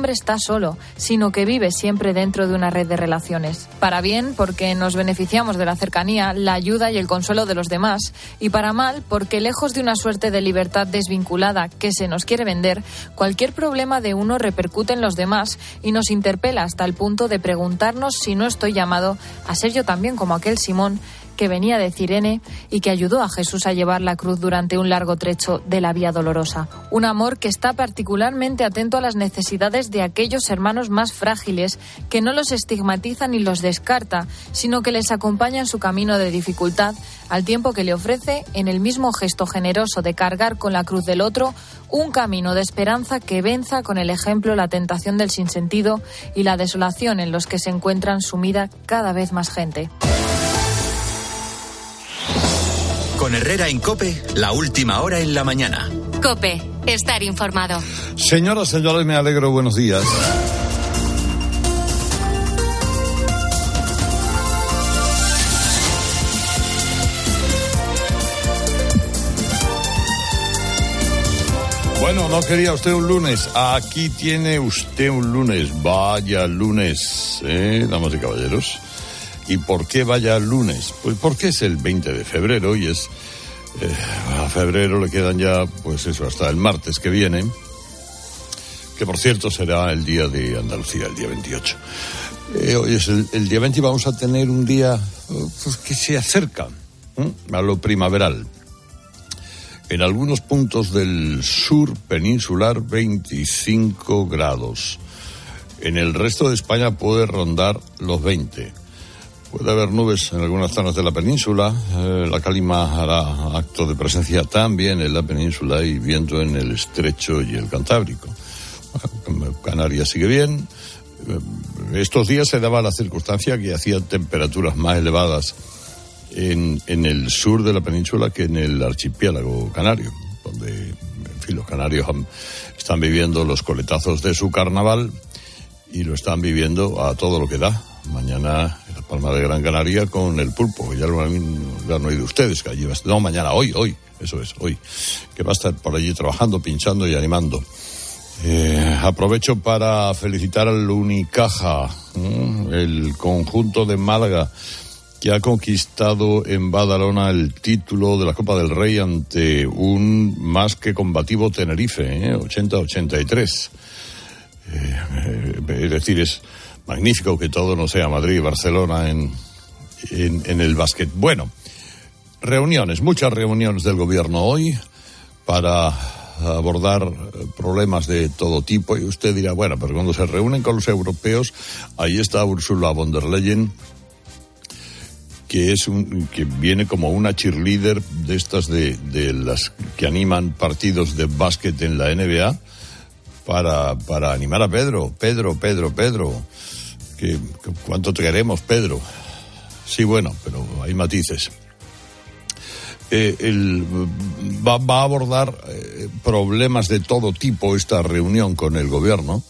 hombre está solo, sino que vive siempre dentro de una red de relaciones. Para bien, porque nos beneficiamos de la cercanía, la ayuda y el consuelo de los demás, y para mal, porque lejos de una suerte de libertad desvinculada que se nos quiere vender, cualquier problema de uno repercute en los demás y nos interpela hasta el punto de preguntarnos si no estoy llamado a ser yo también como aquel Simón que venía de Cirene y que ayudó a Jesús a llevar la cruz durante un largo trecho de la Vía Dolorosa. Un amor que está particularmente atento a las necesidades de aquellos hermanos más frágiles, que no los estigmatiza ni los descarta, sino que les acompaña en su camino de dificultad, al tiempo que le ofrece, en el mismo gesto generoso de cargar con la cruz del otro, un camino de esperanza que venza con el ejemplo la tentación del sinsentido y la desolación en los que se encuentran sumida cada vez más gente. Con Herrera en Cope, la última hora en la mañana. Cope, estar informado. Señoras, señores, me alegro, buenos días. Bueno, no quería usted un lunes. Aquí tiene usted un lunes. Vaya lunes, ¿eh, damas y caballeros? ¿Y por qué vaya lunes? Pues porque es el 20 de febrero y es... Eh, a febrero le quedan ya, pues eso, hasta el martes que viene, que por cierto será el día de Andalucía, el día 28. Eh, hoy es el, día 20 y vamos a tener un día pues, que se acerca a lo primaveral. En algunos puntos del sur peninsular 25 grados. En el resto de España puede rondar los 20. Puede haber nubes en algunas zonas de la península. Eh, la calima hará acto de presencia también en la península y viento en el estrecho y el Cantábrico. Canarias sigue bien. Eh, estos días se daba la circunstancia que hacía temperaturas más elevadas en, el sur de la península que en el archipiélago canario, donde, en fin, los canarios están viviendo los coletazos de su carnaval y lo están viviendo a todo lo que da mañana en la Palma de Gran Canaria con el pulpo. Ya lo, han oído ustedes, que allí no, mañana, hoy, hoy, eso es, hoy, que va a estar por allí trabajando, pinchando y animando. Eh, aprovecho para felicitar al Unicaja, el conjunto de Málaga, que ha conquistado en Badalona el título de la Copa del Rey ante un más que combativo Tenerife, 80-83. ¿eh? Eh, es decir, es magnífico que todo no sea Madrid y Barcelona en, en, el básquet. Bueno, reuniones, muchas reuniones del gobierno hoy para abordar problemas de todo tipo y usted dirá, bueno, pero cuando se reúnen con los europeos, ahí está Ursula von der Leyen, que es un, que viene como una cheerleader de estas de, de las que animan partidos de básquet en la NBA para, para animar a Pedro, Pedro, Pedro, Pedro que, cuánto te queremos, Pedro. Sí, bueno, pero hay matices. Eh, va, a abordar eh, problemas de todo tipo esta reunión con el gobierno,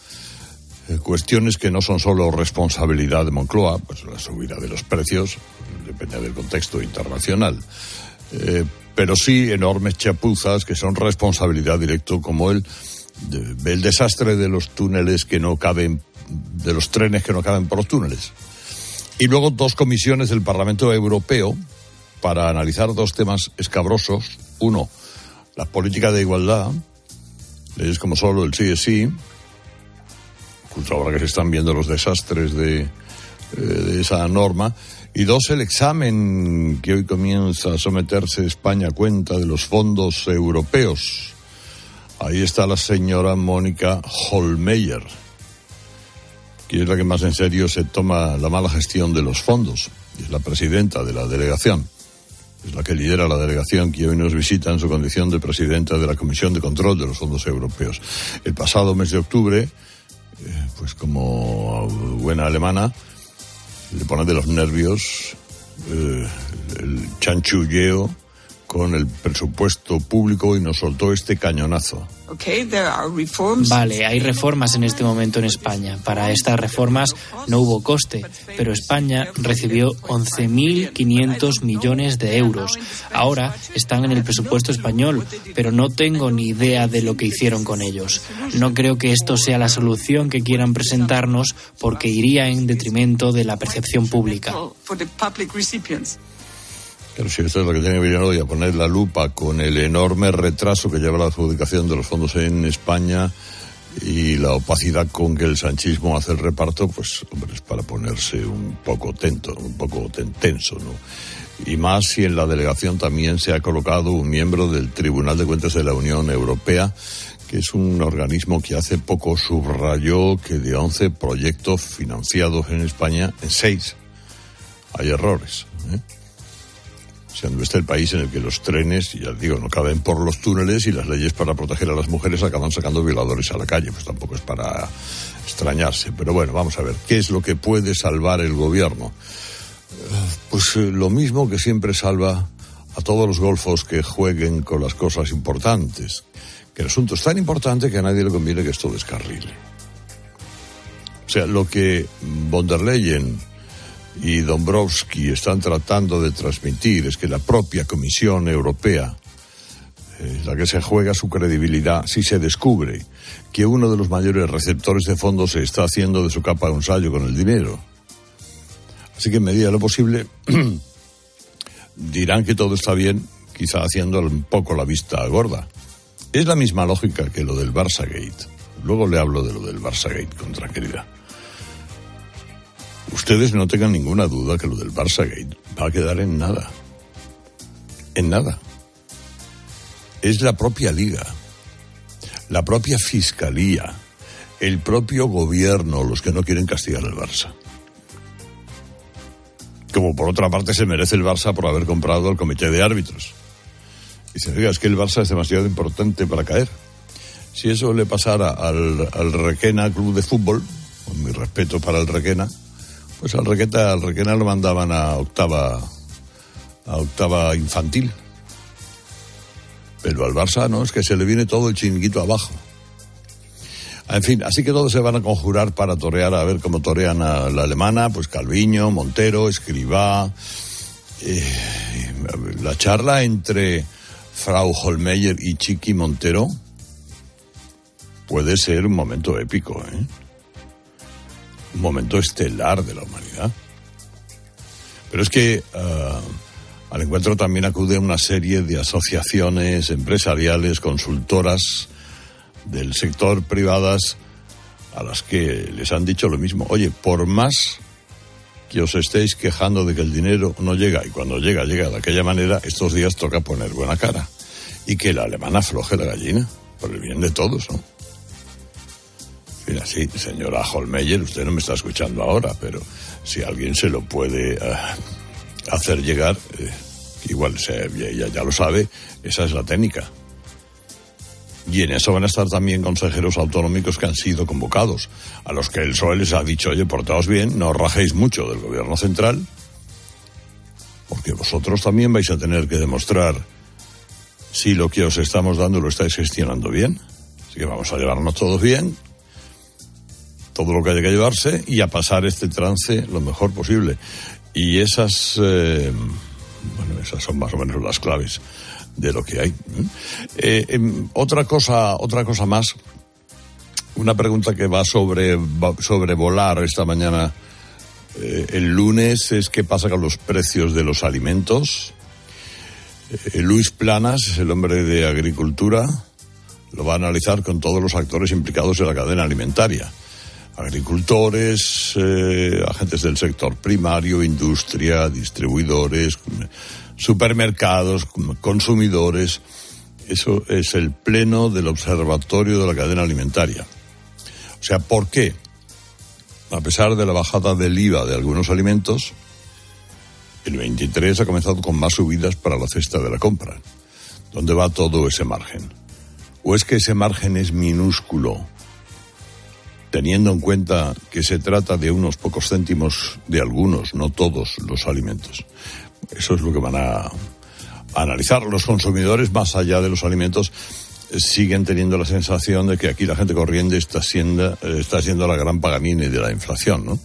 eh, cuestiones que no son solo responsabilidad de Moncloa, pues la subida de los precios, depende del contexto internacional, pero sí enormes chapuzas que son responsabilidad directa, como el, el desastre de los túneles que no caben de los trenes que no caben por los túneles. Y luego dos comisiones del Parlamento Europeo para analizar dos temas escabrosos. Uno, la política de igualdad, leyes como solo el sí es sí, justo ahora que se están viendo los desastres de, eh, de esa norma. Y dos, el examen que hoy comienza a someterse España a cuenta de los fondos europeos. Ahí está la señora Mónica Holmeyer que es la que más en serio se toma la mala gestión de los fondos. Es la presidenta de la delegación. Es la que lidera la delegación que hoy nos visita en su condición de presidenta de la Comisión de Control de los Fondos Europeos. El pasado mes de octubre, eh, pues como buena alemana, le pone de los nervios eh, el chanchulleo con el presupuesto público y nos soltó este cañonazo. Vale, hay reformas en este momento en España. Para estas reformas no hubo coste, pero España recibió 11.500 millones de euros. Ahora están en el presupuesto español, pero no tengo ni idea de lo que hicieron con ellos. No creo que esto sea la solución que quieran presentarnos porque iría en detrimento de la percepción pública. Pero si esto es lo que tiene que venir hoy a poner la lupa con el enorme retraso que lleva la adjudicación de los fondos en España y la opacidad con que el sanchismo hace el reparto, pues, hombre, es para ponerse un poco tento, un poco tenso, ¿no? Y más si en la delegación también se ha colocado un miembro del Tribunal de Cuentas de la Unión Europea, que es un organismo que hace poco subrayó que de 11 proyectos financiados en España, en 6 hay errores. ¿eh? Siendo este el país en el que los trenes, ya digo, no caben por los túneles y las leyes para proteger a las mujeres acaban sacando violadores a la calle. Pues tampoco es para extrañarse. Pero bueno, vamos a ver, ¿qué es lo que puede salvar el gobierno? Pues eh, lo mismo que siempre salva a todos los golfos que jueguen con las cosas importantes. Que el asunto es tan importante que a nadie le conviene que esto descarrile. O sea, lo que von der Leyen y Dombrovski están tratando de transmitir es que la propia Comisión Europea es la que se juega su credibilidad si se descubre que uno de los mayores receptores de fondos se está haciendo de su capa un sallo con el dinero. Así que en medida de lo posible dirán que todo está bien, quizá haciendo un poco la vista gorda. Es la misma lógica que lo del Barça Gate. Luego le hablo de lo del Barça Gate con. Ustedes no tengan ninguna duda que lo del Barça Gate va a quedar en nada. En nada. Es la propia liga, la propia fiscalía, el propio gobierno los que no quieren castigar al Barça. Como por otra parte se merece el Barça por haber comprado al comité de árbitros. Dicen, oiga, es que el Barça es demasiado importante para caer. Si eso le pasara al, al Requena Club de Fútbol, con mi respeto para el Requena, pues al Requeta, al Requena lo mandaban a octava, a octava infantil. Pero al Barça no, es que se le viene todo el chinguito abajo. En fin, así que todos se van a conjurar para torear, a ver cómo torean a la alemana, pues Calviño, Montero, Escribá. Eh, la charla entre Frau Holmeyer y Chiqui Montero puede ser un momento épico, ¿eh? Un momento estelar de la humanidad. Pero es que uh, al encuentro también acude una serie de asociaciones empresariales, consultoras del sector privadas, a las que les han dicho lo mismo. Oye, por más que os estéis quejando de que el dinero no llega, y cuando llega, llega de aquella manera, estos días toca poner buena cara. Y que la alemana afloje la gallina, por el bien de todos, ¿no? Mira, sí, señora Holmeyer, usted no me está escuchando ahora, pero si alguien se lo puede uh, hacer llegar, eh, igual se, ya, ya lo sabe, esa es la técnica. Y en eso van a estar también consejeros autonómicos que han sido convocados, a los que el PSOE les ha dicho, oye, portaos bien, no os rajéis mucho del gobierno central, porque vosotros también vais a tener que demostrar si lo que os estamos dando lo estáis gestionando bien. Así que vamos a llevarnos todos bien, todo lo que haya que llevarse y a pasar este trance lo mejor posible. Y esas, eh, bueno, esas son más o menos las claves de lo que hay. Eh, em, otra cosa, otra cosa más, una pregunta que va sobre, sobre volar esta mañana. Eh, el lunes es qué pasa con los precios de los alimentos. Luis Planas es el hombre de Agricultura. Lo va a analizar con todos los actores implicados en la cadena alimentaria agricultores, eh, agentes del sector primario, industria, distribuidores, supermercados, consumidores. Eso es el pleno del observatorio de la cadena alimentaria. O sea, ¿por qué? A pesar de la bajada del IVA de algunos alimentos, el 23 ha comenzado con más subidas para la cesta de la compra. ¿Dónde va todo ese margen? ¿O es que ese margen es minúsculo teniendo en cuenta que se trata de unos pocos céntimos de algunos, no todos los alimentos. Eso es lo que van a, analizar. Los consumidores, más allá de los alimentos, siguen teniendo la sensación de que aquí la gente corriente está siendo, está siendo la gran paganini de la inflación, ¿no?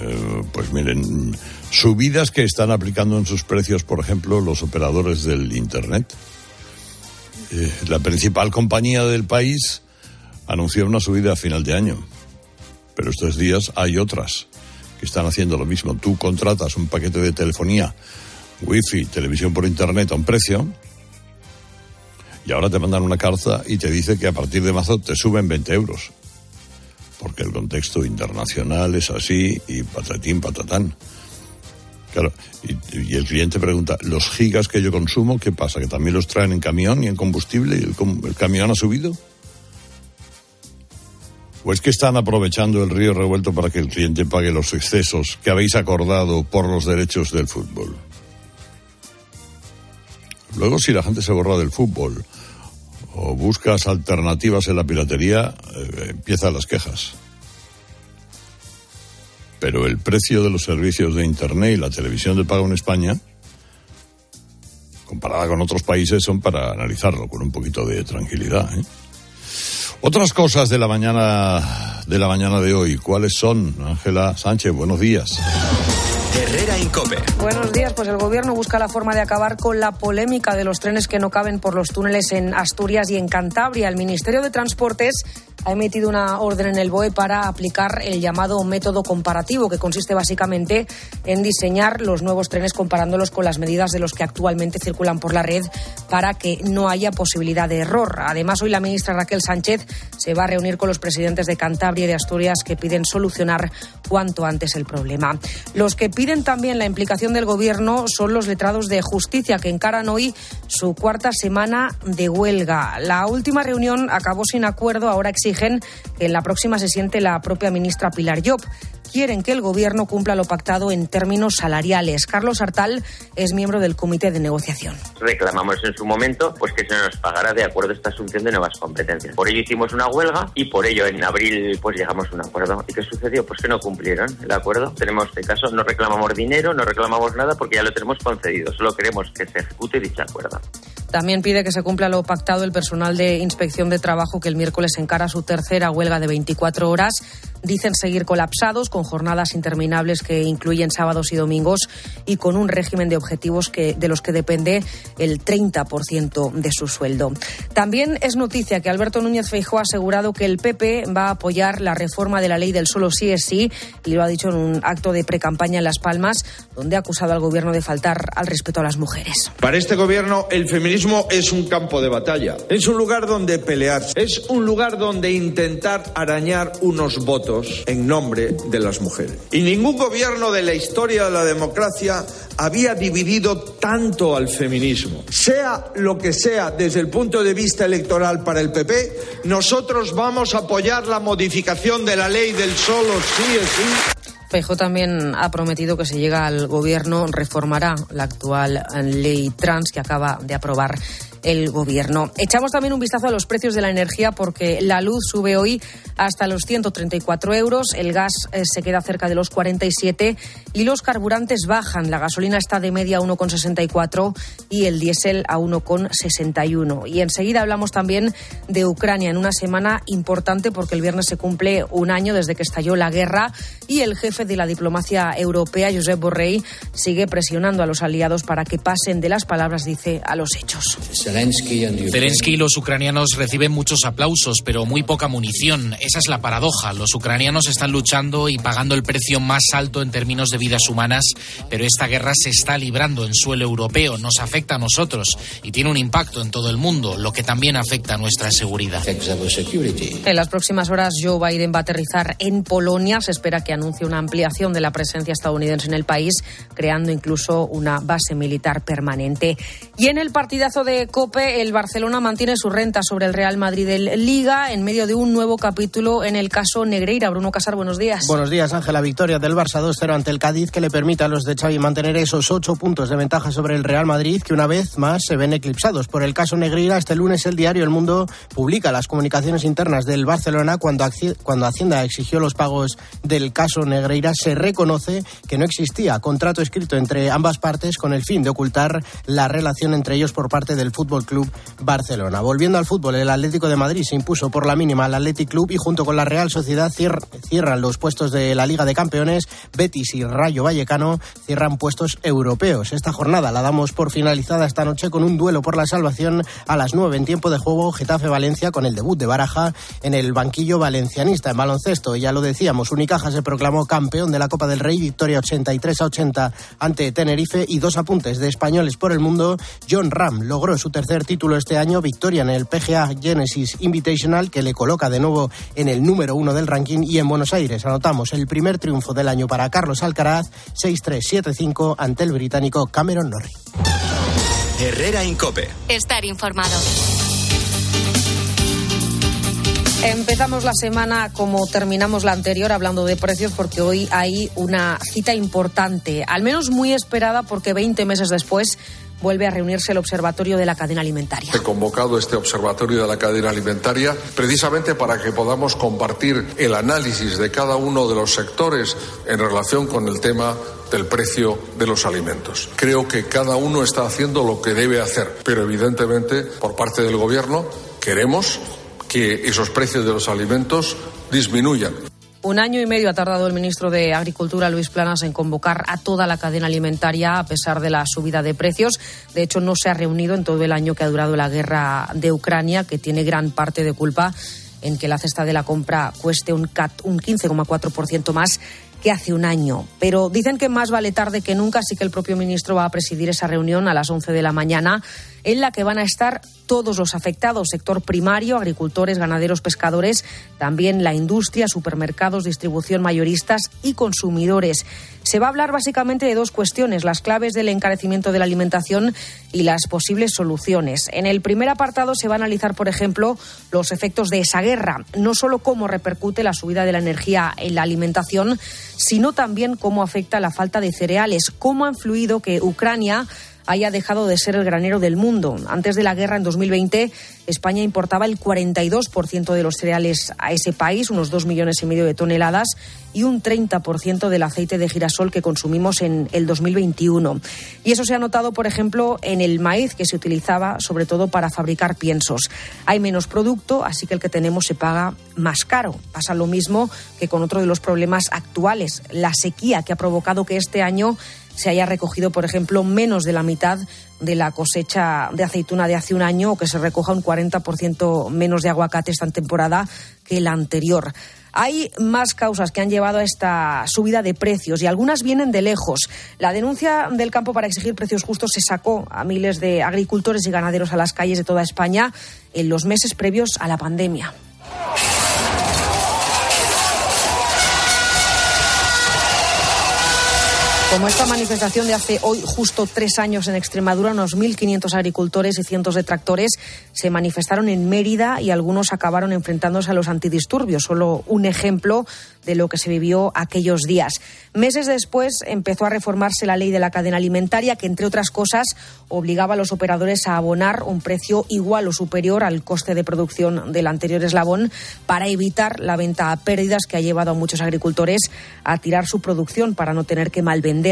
Eh, pues miren, subidas que están aplicando en sus precios, por ejemplo, los operadores del Internet. Eh, la principal compañía del país anunció una subida a final de año, pero estos días hay otras que están haciendo lo mismo. Tú contratas un paquete de telefonía, wifi, televisión por Internet a un precio y ahora te mandan una carta y te dice que a partir de marzo te suben 20 euros. Porque el contexto internacional es así y patatín, patatán. Claro, y, el cliente pregunta, ¿los gigas que yo consumo, qué pasa? ¿Que también los traen en camión y en combustible y el, el camión ha subido? ¿O es que están aprovechando el río revuelto para que el cliente pague los excesos que habéis acordado por los derechos del fútbol? Luego, si la gente se borra del fútbol o buscas alternativas en la piratería, eh, empiezan las quejas. Pero el precio de los servicios de Internet y la televisión de pago en España, comparada con otros países, son para analizarlo con un poquito de tranquilidad. ¿eh? Otras cosas de la mañana de la mañana de hoy, ¿cuáles son? Ángela Sánchez, buenos días. Herrera Incope. Buenos días, pues el gobierno busca la forma de acabar con la polémica de los trenes que no caben por los túneles en Asturias y en Cantabria. El Ministerio de Transportes ha emitido una orden en el BOE para aplicar el llamado método comparativo, que consiste básicamente en diseñar los nuevos trenes comparándolos con las medidas de los que actualmente circulan por la red para que no haya posibilidad de error. Además, hoy la ministra Raquel Sánchez se va a reunir con los presidentes de Cantabria y de Asturias que piden solucionar cuanto antes el problema. Los que piden también la implicación del Gobierno son los letrados de justicia que encaran hoy su cuarta semana de huelga. La última reunión acabó sin acuerdo, ahora exige que en la próxima se siente la propia ministra Pilar Job quieren que el Gobierno cumpla lo pactado en términos salariales. Carlos Artal es miembro del comité de negociación. Reclamamos en su momento pues que se nos pagara de acuerdo a esta asunción de nuevas competencias. Por ello hicimos una huelga y por ello en abril pues llegamos a un acuerdo. ¿Y qué sucedió? Pues que no cumplieron el acuerdo. Tenemos este caso, no reclamamos dinero, no reclamamos nada porque ya lo tenemos concedido. Solo queremos que se ejecute dicho acuerdo. También pide que se cumpla lo pactado el personal de inspección de trabajo que el miércoles encara su tercera huelga de 24 horas. Dicen seguir colapsados con jornadas interminables que incluyen sábados y domingos y con un régimen de objetivos que, de los que depende el 30% de su sueldo. También es noticia que Alberto Núñez Feijóo ha asegurado que el PP va a apoyar la reforma de la ley del solo sí es sí y lo ha dicho en un acto de precampaña en Las Palmas, donde ha acusado al gobierno de faltar al respeto a las mujeres. Para este gobierno, el feminismo es un campo de batalla, es un lugar donde pelear, es un lugar donde intentar arañar unos votos en nombre de las mujeres. Y ningún gobierno de la historia de la democracia había dividido tanto al feminismo. Sea lo que sea desde el punto de vista electoral para el PP, nosotros vamos a apoyar la modificación de la ley del solo sí es sí. Feijó también ha prometido que si llega al gobierno reformará la actual ley trans que acaba de aprobar el gobierno. Echamos también un vistazo a los precios de la energía porque la luz sube hoy hasta los 134 euros, el gas eh, se queda cerca de los 47 y los carburantes bajan. La gasolina está de media a 1,64 y el diésel a 1,61. Y enseguida hablamos también de Ucrania en una semana importante porque el viernes se cumple un año desde que estalló la guerra y el jefe de la diplomacia europea, Josep Borrell, sigue presionando a los aliados para que pasen de las palabras, dice, a los hechos. Zelensky y los ucranianos reciben muchos aplausos, pero muy poca munición. Esa es la paradoja. Los ucranianos están luchando y pagando el precio más alto en términos de vidas humanas, pero esta guerra se está librando en suelo europeo, nos afecta a nosotros y tiene un impacto en todo el mundo, lo que también afecta a nuestra seguridad. En las próximas horas Joe Biden va a aterrizar en Polonia. Se espera que anuncie una ampliación de la presencia estadounidense en el país, creando incluso una base militar permanente. Y en el partidazo de COPE, el Barcelona mantiene su renta sobre el Real Madrid del Liga en medio de un nuevo capítulo en el caso Negreira. Bruno Casar, buenos días. Buenos días, Ángela. Victoria del Barça 2-0 ante el Cádiz que le permite a los de Xavi mantener esos ocho puntos de ventaja sobre el Real Madrid que una vez más se ven eclipsados. Por el caso Negreira, este lunes el diario El Mundo publica las comunicaciones internas del Barcelona cuando, cuando Hacienda exigió los pagos del caso Negreira. Se reconoce que no existía contrato escrito entre ambas partes con el fin de ocultar la relación entre ellos por parte del Fútbol Club Barcelona. Volviendo al fútbol, el Atlético de Madrid se impuso por la mínima al Athletic Club y junto con la Real Sociedad cierran los puestos de la Liga de Campeones. Betis y Rayo Vallecano cierran puestos europeos. Esta jornada la damos por finalizada esta noche con un duelo por la salvación a las 9 en tiempo de juego Getafe-Valencia con el debut de Baraja en el banquillo valencianista en baloncesto. Ya lo decíamos, Unicaja se proclamó campeón de la Copa del Rey, victoria 83 a 80 ante Tenerife y dos apuntes de españoles por el mundo. John Ram logró su tercer título este año, victoria en el PGA Genesis Invitational, que le coloca de nuevo en el número uno del ranking. Y en Buenos Aires anotamos el primer triunfo del año para Carlos Alcaraz, 6-3-7-5 ante el británico Cameron Norrie. Herrera Incope. Estar informado. Empezamos la semana como terminamos la anterior hablando de precios porque hoy hay una cita importante, al menos muy esperada porque 20 meses después vuelve a reunirse el Observatorio de la Cadena Alimentaria. He convocado este Observatorio de la Cadena Alimentaria precisamente para que podamos compartir el análisis de cada uno de los sectores en relación con el tema del precio de los alimentos. Creo que cada uno está haciendo lo que debe hacer, pero evidentemente por parte del Gobierno queremos que esos precios de los alimentos disminuyan. Un año y medio ha tardado el ministro de Agricultura, Luis Planas, en convocar a toda la cadena alimentaria a pesar de la subida de precios. De hecho, no se ha reunido en todo el año que ha durado la guerra de Ucrania, que tiene gran parte de culpa en que la cesta de la compra cueste un, un 15,4% más hace un año. Pero dicen que más vale tarde que nunca, así que el propio ministro va a presidir esa reunión a las 11 de la mañana en la que van a estar todos los afectados, sector primario, agricultores, ganaderos, pescadores, también la industria, supermercados, distribución mayoristas y consumidores. Se va a hablar básicamente de dos cuestiones, las claves del encarecimiento de la alimentación y las posibles soluciones. En el primer apartado se va a analizar, por ejemplo, los efectos de esa guerra, no solo cómo repercute la subida de la energía en la alimentación, sino también cómo afecta la falta de cereales, cómo ha influido que Ucrania haya dejado de ser el granero del mundo. Antes de la guerra, en 2020, España importaba el 42% de los cereales a ese país, unos 2 millones y medio de toneladas, y un 30% del aceite de girasol que consumimos en el 2021. Y eso se ha notado, por ejemplo, en el maíz que se utilizaba sobre todo para fabricar piensos. Hay menos producto, así que el que tenemos se paga más caro. Pasa lo mismo que con otro de los problemas actuales, la sequía que ha provocado que este año se haya recogido, por ejemplo, menos de la mitad de la cosecha de aceituna de hace un año o que se recoja un 40% menos de aguacate esta temporada que la anterior. Hay más causas que han llevado a esta subida de precios y algunas vienen de lejos. La denuncia del campo para exigir precios justos se sacó a miles de agricultores y ganaderos a las calles de toda España en los meses previos a la pandemia. Como esta manifestación de hace hoy justo tres años en Extremadura, unos 1.500 agricultores y cientos de tractores se manifestaron en Mérida y algunos acabaron enfrentándose a los antidisturbios. Solo un ejemplo de lo que se vivió aquellos días. Meses después empezó a reformarse la ley de la cadena alimentaria que, entre otras cosas, obligaba a los operadores a abonar un precio igual o superior al coste de producción del anterior eslabón para evitar la venta a pérdidas que ha llevado a muchos agricultores a tirar su producción para no tener que malvenderla.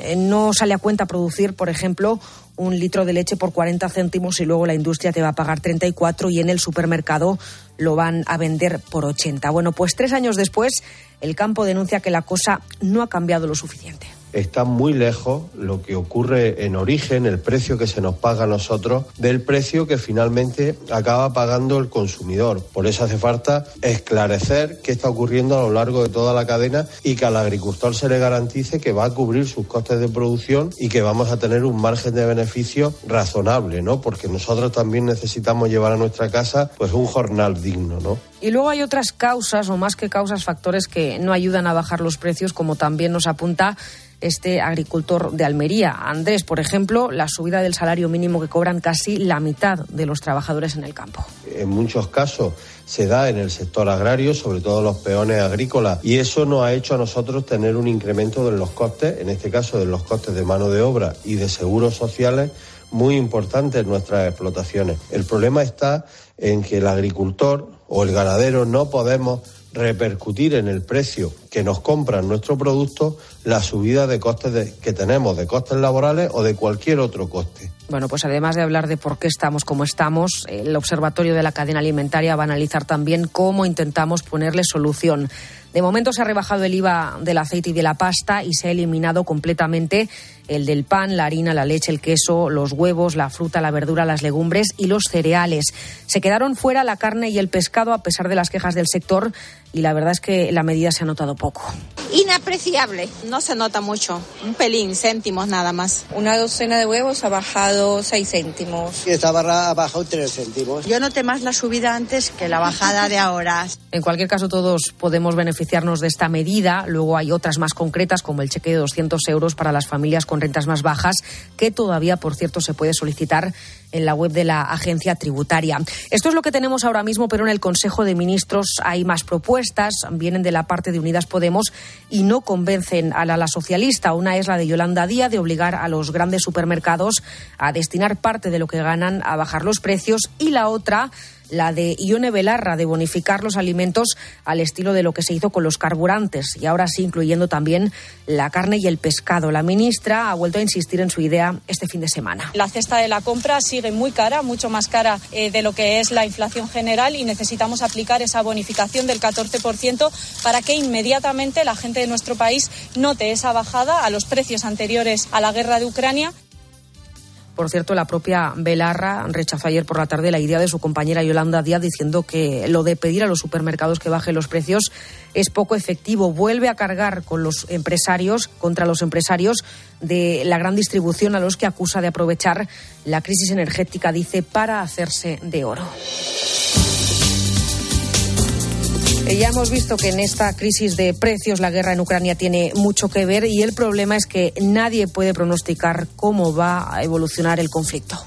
Eh, no sale a cuenta producir, por ejemplo, un litro de leche por 40 céntimos y luego la industria te va a pagar 34 y en el supermercado lo van a vender por 80. Bueno, pues tres años después, el campo denuncia que la cosa no ha cambiado lo suficiente está muy lejos lo que ocurre en origen, el precio que se nos paga a nosotros, del precio que finalmente acaba pagando el consumidor. Por eso hace falta esclarecer qué está ocurriendo a lo largo de toda la cadena y que al agricultor se le garantice que va a cubrir sus costes de producción y que vamos a tener un margen de beneficio razonable, ¿no? Porque nosotros también necesitamos llevar a nuestra casa pues un jornal digno, ¿no? Y luego hay otras causas, o más que causas, factores que no ayudan a bajar los precios, como también nos apunta este agricultor de Almería. Andrés, por ejemplo, la subida del salario mínimo que cobran casi la mitad de los trabajadores en el campo. En muchos casos se da en el sector agrario, sobre todo los peones agrícolas, y eso nos ha hecho a nosotros tener un incremento de los costes, en este caso de los costes de mano de obra y de seguros sociales, muy importante en nuestras explotaciones. El problema está en que el agricultor o el ganadero no podemos repercutir en el precio que nos compran nuestro producto la subida de costes que tenemos, de costes laborales o de cualquier otro coste. Bueno, pues además de hablar de por qué estamos como estamos, el Observatorio de la Cadena Alimentaria va a analizar también cómo intentamos ponerle solución. De momento se ha rebajado el IVA del aceite y de la pasta y se ha eliminado completamente el del pan, la harina, la leche, el queso, los huevos, la fruta, la verdura, las legumbres y los cereales. Se quedaron fuera la carne y el pescado a pesar de las quejas del sector y la verdad es que la medida se ha notado poco. Inapreciable, no se nota mucho, un pelín, céntimos nada más. Una docena de huevos ha bajado seis céntimos. Y esta barra ha bajado tres céntimos. Yo noté más la subida antes que la bajada de ahora. En cualquier caso, todos podemos beneficiarnos de esta medida. Luego hay otras más concretas, como el cheque de 200 euros para las familias con rentas más bajas, que todavía, por cierto, se puede solicitar en la web de la agencia tributaria. Esto es lo que tenemos ahora mismo, pero en el Consejo de Ministros hay más propuestas, vienen de la parte de Unidas Podemos y no convencen a la, la socialista. Una es la de Yolanda Díaz de obligar a los grandes supermercados a destinar parte de lo que ganan a bajar los precios y la otra la de Ione Belarra de bonificar los alimentos al estilo de lo que se hizo con los carburantes y ahora sí incluyendo también la carne y el pescado. La ministra ha vuelto a insistir en su idea este fin de semana. La cesta de la compra sigue muy cara, mucho más cara eh, de lo que es la inflación general y necesitamos aplicar esa bonificación del 14% para que inmediatamente la gente de nuestro país note esa bajada a los precios anteriores a la guerra de Ucrania. Por cierto, la propia Belarra rechazó ayer por la tarde la idea de su compañera Yolanda Díaz diciendo que lo de pedir a los supermercados que bajen los precios es poco efectivo. Vuelve a cargar con los empresarios, contra los empresarios de la gran distribución a los que acusa de aprovechar la crisis energética, dice, para hacerse de oro. Eh, ya hemos visto que en esta crisis de precios la guerra en Ucrania tiene mucho que ver y el problema es que nadie puede pronosticar cómo va a evolucionar el conflicto.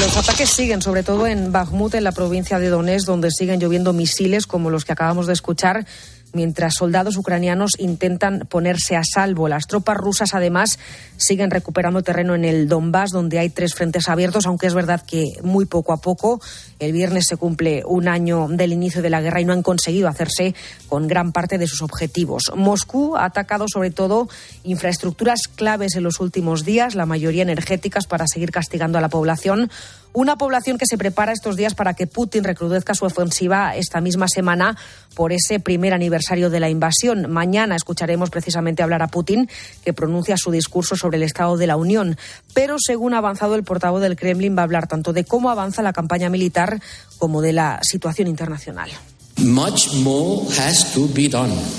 Los ataques siguen, sobre todo en Bakhmut, en la provincia de Donetsk, donde siguen lloviendo misiles como los que acabamos de escuchar mientras soldados ucranianos intentan ponerse a salvo. Las tropas rusas, además, siguen recuperando terreno en el Donbass, donde hay tres frentes abiertos, aunque es verdad que muy poco a poco. El viernes se cumple un año del inicio de la guerra y no han conseguido hacerse con gran parte de sus objetivos. Moscú ha atacado sobre todo infraestructuras claves en los últimos días, la mayoría energéticas, para seguir castigando a la población. Una población que se prepara estos días para que Putin recrudezca su ofensiva esta misma semana por ese primer aniversario de la invasión. Mañana escucharemos precisamente hablar a Putin, que pronuncia su discurso sobre el Estado de la Unión. Pero según ha avanzado el portavoz del Kremlin, va a hablar tanto de cómo avanza la campaña militar como de la situación internacional.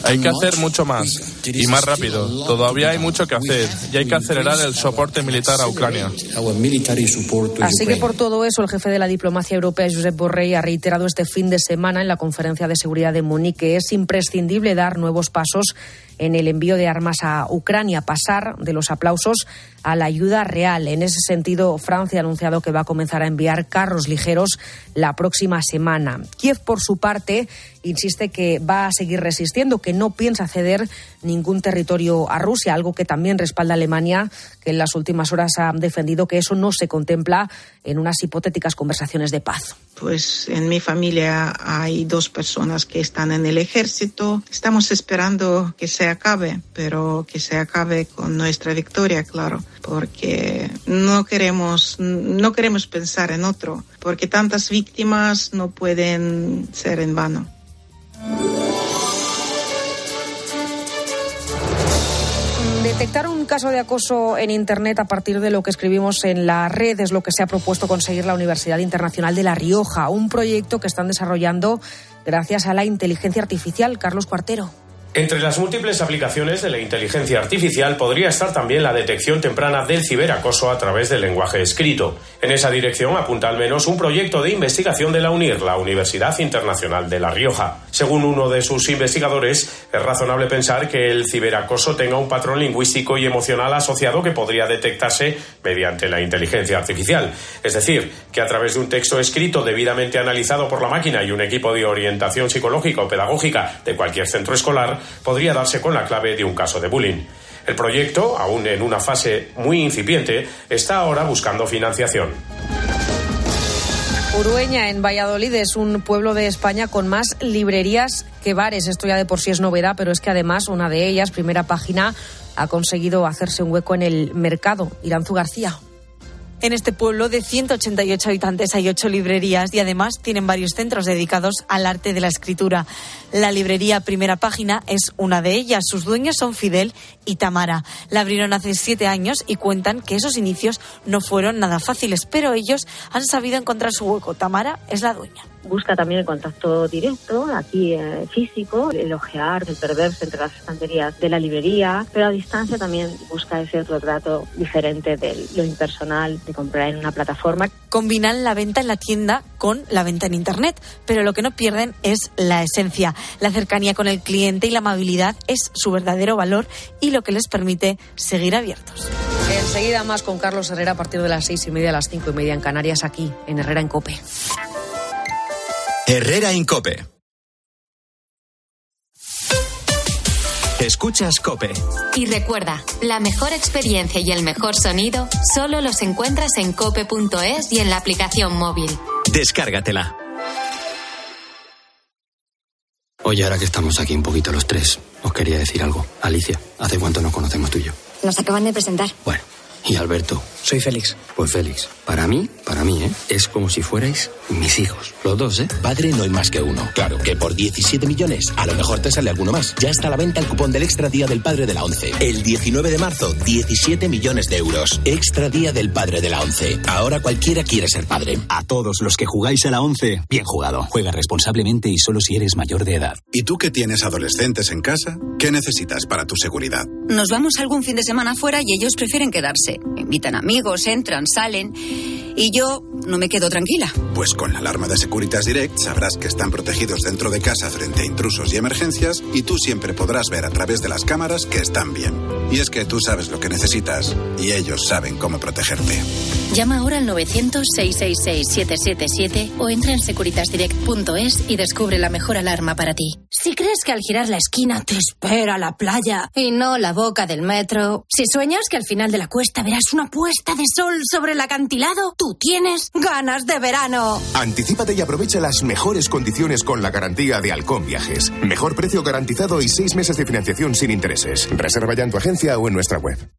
Hay que hacer mucho más y más rápido. Todavía hay mucho que hacer y hay que acelerar el soporte militar a Ucrania. Así que por todo eso, el jefe de la diplomacia europea, Josep Borrell, ha reiterado este fin de semana en la conferencia de seguridad de Múnich que es imprescindible dar nuevos pasos en el envío de armas a Ucrania, pasar de los aplausos a la ayuda real. En ese sentido, Francia ha anunciado que va a comenzar a enviar carros ligeros la próxima semana. Kiev, por su parte, insiste que va a seguir resistiendo, que no piensa ceder ningún territorio a Rusia, algo que también respalda Alemania, que en las últimas horas ha defendido que eso no se contempla en unas hipotéticas conversaciones de paz. Pues en mi familia hay dos personas que están en el ejército. Estamos esperando que acabe, pero que se acabe con nuestra victoria, claro, porque no queremos, no queremos pensar en otro, porque tantas víctimas no pueden ser en vano. Detectar un caso de acoso en Internet a partir de lo que escribimos en la red es lo que se ha propuesto conseguir la Universidad Internacional de La Rioja, un proyecto que están desarrollando gracias a la inteligencia artificial. Carlos Cuartero. Entre las múltiples aplicaciones de la inteligencia artificial podría estar también la detección temprana del ciberacoso a través del lenguaje escrito. En esa dirección apunta al menos un proyecto de investigación de la UNIR, la Universidad Internacional de La Rioja. Según uno de sus investigadores, es razonable pensar que el ciberacoso tenga un patrón lingüístico y emocional asociado que podría detectarse mediante la inteligencia artificial. Es decir, que a través de un texto escrito debidamente analizado por la máquina y un equipo de orientación psicológica o pedagógica de cualquier centro escolar, podría darse con la clave de un caso de bullying. El proyecto, aún en una fase muy incipiente, está ahora buscando financiación. Urueña, en Valladolid, es un pueblo de España con más librerías que bares. Esto ya de por sí es novedad, pero es que además una de ellas, primera página, ha conseguido hacerse un hueco en el mercado. Iranzu García. En este pueblo de 188 habitantes hay ocho librerías y además tienen varios centros dedicados al arte de la escritura. La librería Primera Página es una de ellas. Sus dueños son Fidel y Tamara. La abrieron hace siete años y cuentan que esos inicios no fueron nada fáciles, pero ellos han sabido encontrar su hueco. Tamara es la dueña busca también el contacto directo, aquí eh, físico, el ojear, el perverse entre las estanterías de la librería, pero a distancia también busca ese otro trato diferente de lo impersonal, de comprar en una plataforma. Combinan la venta en la tienda con la venta en Internet, pero lo que no pierden es la esencia. La cercanía con el cliente y la amabilidad es su verdadero valor y lo que les permite seguir abiertos. Enseguida más con Carlos Herrera a partir de las seis y media a las cinco y media en Canarias, aquí en Herrera en Cope. Herrera Incope. Escuchas Cope. Y recuerda, la mejor experiencia y el mejor sonido solo los encuentras en cope.es y en la aplicación móvil. Descárgatela. Oye, ahora que estamos aquí un poquito los tres, os quería decir algo. Alicia, ¿hace cuánto nos conocemos tú y yo? Nos acaban de presentar. Bueno, ¿y Alberto? Soy Félix. Pues Félix, para mí, para mí, ¿eh? Es como si fuerais mis hijos. Los dos, ¿eh? Padre no hay más que uno. Claro que por 17 millones, a lo mejor te sale alguno más. Ya está a la venta el cupón del Extra Día del Padre de la ONCE. El 19 de marzo, 17 millones de euros. Extra Día del Padre de la ONCE. Ahora cualquiera quiere ser padre. A todos los que jugáis a la ONCE, bien jugado. Juega responsablemente y solo si eres mayor de edad. ¿Y tú que tienes adolescentes en casa? ¿Qué necesitas para tu seguridad? Nos vamos algún fin de semana fuera y ellos prefieren quedarse. Invitan entran, salen. Y yo no me quedo tranquila. Pues con la alarma de Securitas Direct sabrás que están protegidos dentro de casa frente a intrusos y emergencias y tú siempre podrás ver a través de las cámaras que están bien. Y es que tú sabes lo que necesitas y ellos saben cómo protegerte. Llama ahora al 900-666-777 o entra en securitasdirect.es y descubre la mejor alarma para ti. Si crees que al girar la esquina te espera la playa y no la boca del metro, si sueñas que al final de la cuesta verás una puesta de sol sobre el acantilado, tú tienes ganas de verano. Anticípate y aprovecha las mejores condiciones con la garantía de Halcón Viajes. Mejor precio garantizado y seis meses de financiación sin intereses. Reserva ya en tu agencia o en nuestra web.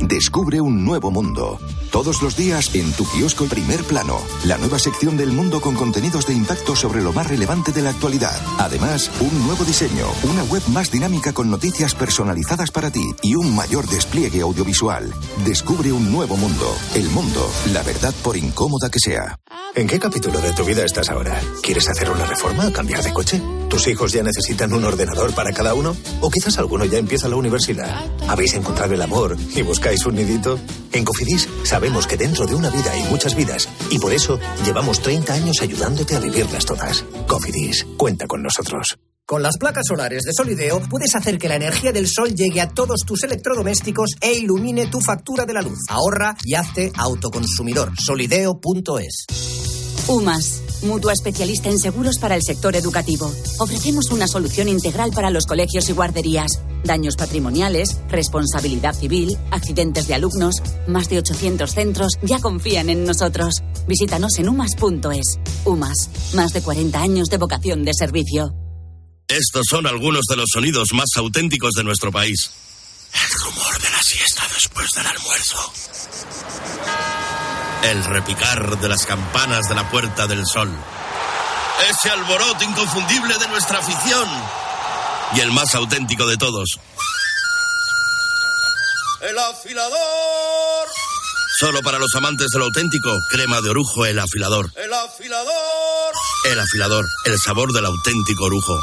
Descubre un nuevo mundo. Todos los días en tu kiosco Primer Plano, la nueva sección del mundo con contenidos de impacto sobre lo más relevante de la actualidad. Además, un nuevo diseño, una web más dinámica con noticias personalizadas para ti y un mayor despliegue audiovisual. Descubre un nuevo mundo. El mundo, la verdad por incómoda que sea. ¿En qué capítulo de tu vida estás ahora? ¿Quieres hacer una reforma o cambiar de coche? ¿Tus hijos ya necesitan un ordenador para cada uno? ¿O quizás alguno ya empieza la universidad? ¿Habéis encontrado el amor y buscáis un nidito? En Cofidis sabemos que dentro de una vida hay muchas vidas y por eso llevamos 30 años ayudándote a vivirlas todas. Cofidis, cuenta con nosotros. Con las placas solares de Solideo puedes hacer que la energía del sol llegue a todos tus electrodomésticos e ilumine tu factura de la luz. Ahorra y hazte autoconsumidor. Solideo.es. UMAS, mutua especialista en seguros para el sector educativo. Ofrecemos una solución integral para los colegios y guarderías. Daños patrimoniales, responsabilidad civil, accidentes de alumnos. Más de 800 centros ya confían en nosotros. Visítanos en umas.es. UMAS, más de 40 años de vocación de servicio. Estos son algunos de los sonidos más auténticos de nuestro país. El rumor de la siesta después del almuerzo. El repicar de las campanas de la Puerta del Sol. Ese alboroto inconfundible de nuestra afición. Y el más auténtico de todos. El afilador. Solo para los amantes del auténtico, crema de orujo, el afilador. El afilador. El afilador, el sabor del auténtico orujo.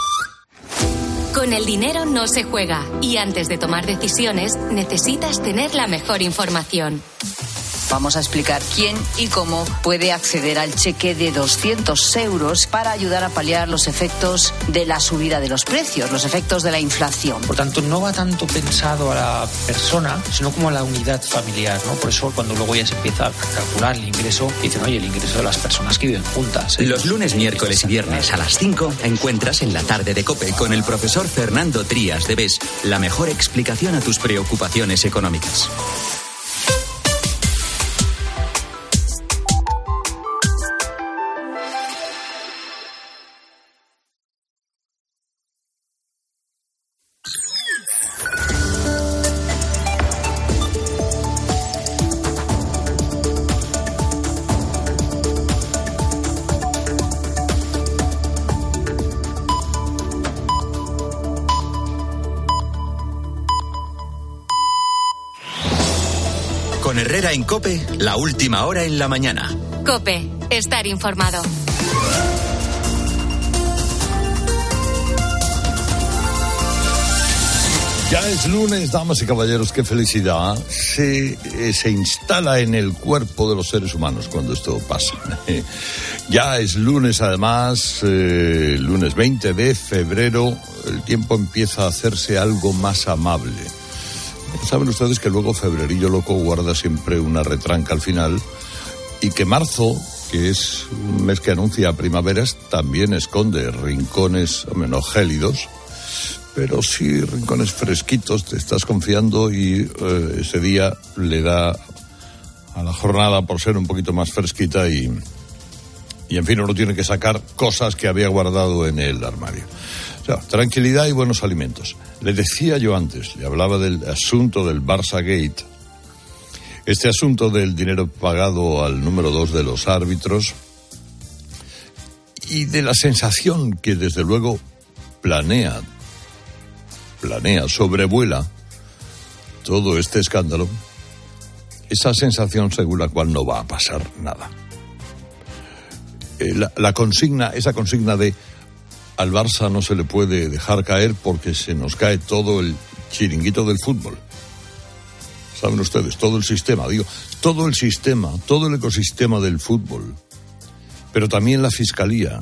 Con el dinero no se juega y antes de tomar decisiones necesitas tener la mejor información. Vamos a explicar quién y cómo puede acceder al cheque de 200 euros para ayudar a paliar los efectos de la subida de los precios, los efectos de la inflación. Por tanto, no va tanto pensado a la persona, sino como a la unidad familiar. ¿no? Por eso, cuando luego ya se empieza a calcular el ingreso, dicen, oye, el ingreso de las personas que viven juntas. Los lunes, miércoles y viernes a las 5 encuentras en la tarde de Cope con el profesor Fernando Trías de BES la mejor explicación a tus preocupaciones económicas. Con Herrera en Cope, la última hora en la mañana. Cope, estar informado. Ya es lunes, damas y caballeros, qué felicidad. Se, eh, se instala en el cuerpo de los seres humanos cuando esto pasa. ya es lunes, además, eh, lunes 20 de febrero, el tiempo empieza a hacerse algo más amable. Saben ustedes que luego Febrerillo Loco guarda siempre una retranca al final y que marzo, que es un mes que anuncia primaveras, también esconde rincones menos gélidos pero sí rincones fresquitos, te estás confiando y eh, ese día le da a la jornada por ser un poquito más fresquita y, y en fin uno tiene que sacar cosas que había guardado en el armario. Tranquilidad y buenos alimentos. Le decía yo antes, le hablaba del asunto del Barça Gate, este asunto del dinero pagado al número dos de los árbitros y de la sensación que desde luego planea planea, sobrevuela todo este escándalo, esa sensación según la cual no va a pasar nada. Eh, la, consigna, esa consigna de al Barça no se le puede dejar caer porque se nos cae todo el chiringuito del fútbol. Saben ustedes, todo el sistema, digo, todo el sistema, todo el ecosistema del fútbol, pero también la fiscalía,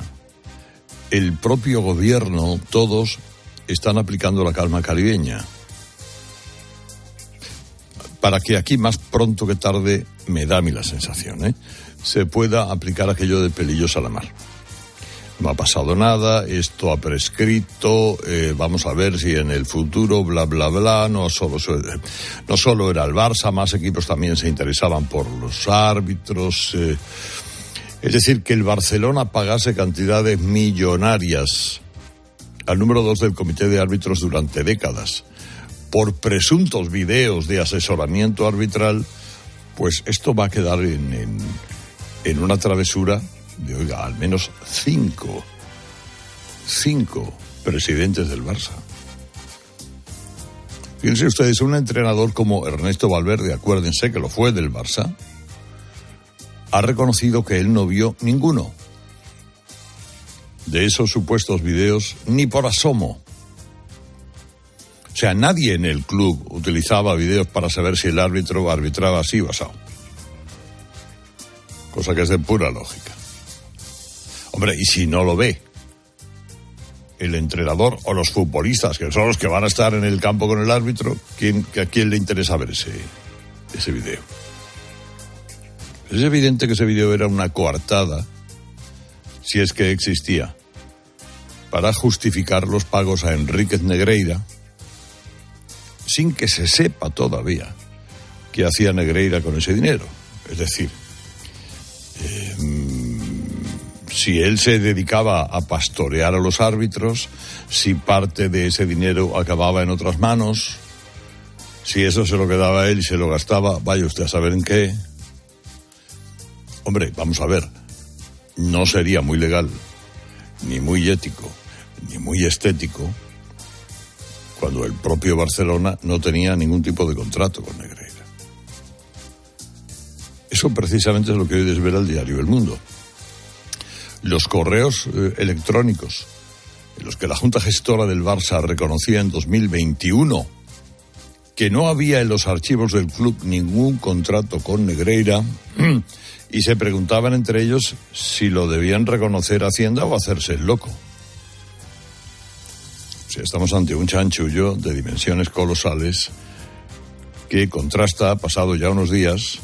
el propio gobierno, todos están aplicando la calma caribeña. Para que aquí más pronto que tarde, me da a mí la sensación, ¿eh? se pueda aplicar aquello de pelillos a la mar. No ha pasado nada, esto ha prescrito, eh, vamos a ver si en el futuro, bla, bla, bla, no solo, no solo era el Barça, más equipos también se interesaban por los árbitros. Eh, es decir, que el Barcelona pagase cantidades millonarias al número dos del Comité de Árbitros durante décadas por presuntos videos de asesoramiento arbitral, pues esto va a quedar en, en, en una travesura de, oiga, al menos cinco, cinco presidentes del Barça. Fíjense ustedes, un entrenador como Ernesto Valverde, acuérdense que lo fue del Barça, ha reconocido que él no vio ninguno de esos supuestos videos ni por asomo. O sea, nadie en el club utilizaba videos para saber si el árbitro arbitraba así o asado. Cosa que es de pura lógica. Hombre, y si no lo ve el entrenador o los futbolistas, que son los que van a estar en el campo con el árbitro, ¿quién, ¿a quién le interesa ver ese, ese video? Es evidente que ese video era una coartada, si es que existía, para justificar los pagos a Enríquez Negreira, sin que se sepa todavía qué hacía Negreira con ese dinero. Es decir, si él se dedicaba a pastorear a los árbitros, si parte de ese dinero acababa en otras manos, si eso se lo quedaba él y se lo gastaba, vaya usted a saber en qué. Hombre, vamos a ver, no sería muy legal, ni muy ético, ni muy estético, cuando el propio Barcelona no tenía ningún tipo de contrato con Negreira. Eso precisamente es lo que hoy desvela el diario El Mundo. Los correos eh, electrónicos en los que la Junta Gestora del Barça reconocía en 2021 que no había en los archivos del club ningún contrato con Negreira y se preguntaban entre ellos si lo debían reconocer Hacienda o hacerse el loco. O sea, estamos ante un chanchullo de dimensiones colosales que contrasta, pasado ya unos días,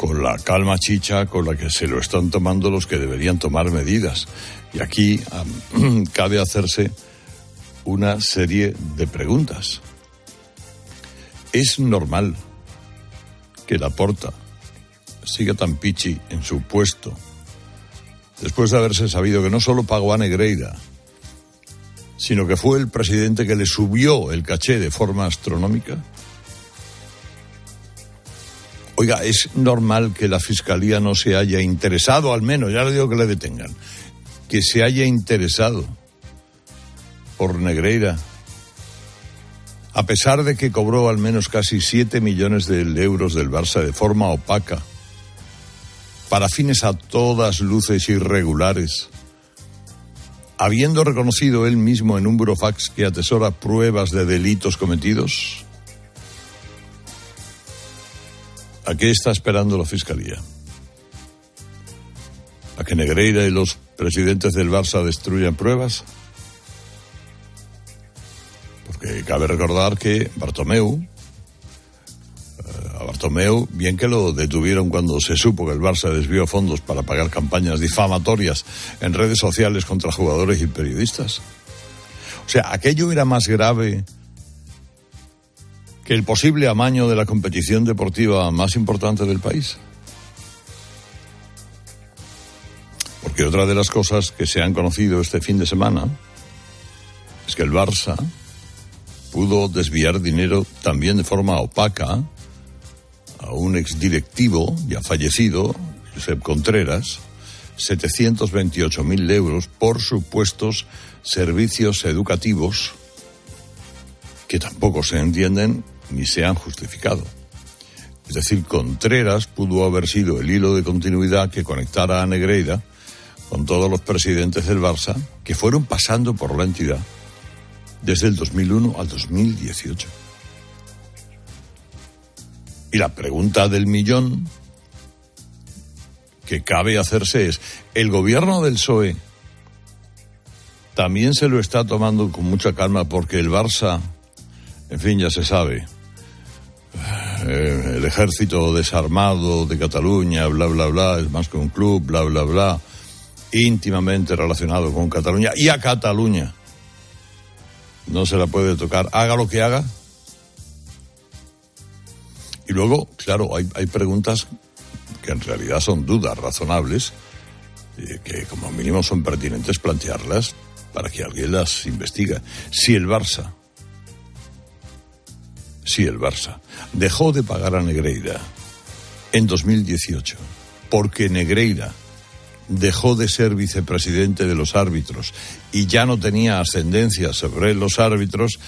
con la calma chicha con la que se lo están tomando los que deberían tomar medidas. Y aquí cabe hacerse una serie de preguntas. ¿Es normal que la porta siga tan pichi en su puesto después de haberse sabido que no solo pagó a Negreira, sino que fue el presidente que le subió el caché de forma astronómica? Oiga, es normal que la Fiscalía no se haya interesado, al menos, ya le digo que le detengan, que se haya interesado por Negreira, a pesar de que cobró al menos casi 7 millones de euros del Barça de forma opaca, para fines a todas luces irregulares, habiendo reconocido él mismo en un burofax que atesora pruebas de delitos cometidos? ¿A qué está esperando la Fiscalía? ¿A que Negreira y los presidentes del Barça destruyan pruebas? Porque cabe recordar que Bartomeu, eh, a Bartomeu, bien que lo detuvieron cuando se supo que el Barça desvió fondos para pagar campañas difamatorias en redes sociales contra jugadores y periodistas. O sea, aquello era más grave el posible amaño de la competición deportiva más importante del país. Porque otra de las cosas que se han conocido este fin de semana es que el Barça pudo desviar dinero también de forma opaca a un exdirectivo ya fallecido, Josep Contreras, 728.000 euros por supuestos servicios educativos que tampoco se entienden ni se han justificado. Es decir, Contreras pudo haber sido el hilo de continuidad que conectara a Negreira con todos los presidentes del Barça que fueron pasando por la entidad desde el 2001 al 2018. Y la pregunta del millón que cabe hacerse es, ¿el gobierno del PSOE también se lo está tomando con mucha calma porque el Barça, en fin, ya se sabe, eh, el ejército desarmado de Cataluña, bla, bla, bla, es más que un club, bla, bla, bla, íntimamente relacionado con Cataluña y a Cataluña. No se la puede tocar, haga lo que haga. Y luego, claro, hay, preguntas que en realidad son dudas razonables, eh, que como mínimo son pertinentes plantearlas para que alguien las investigue. Si el Barça, si el Barça dejó de pagar a Negreira en 2018 porque Negreira dejó de ser vicepresidente de los árbitros y ya no tenía ascendencia sobre los árbitros,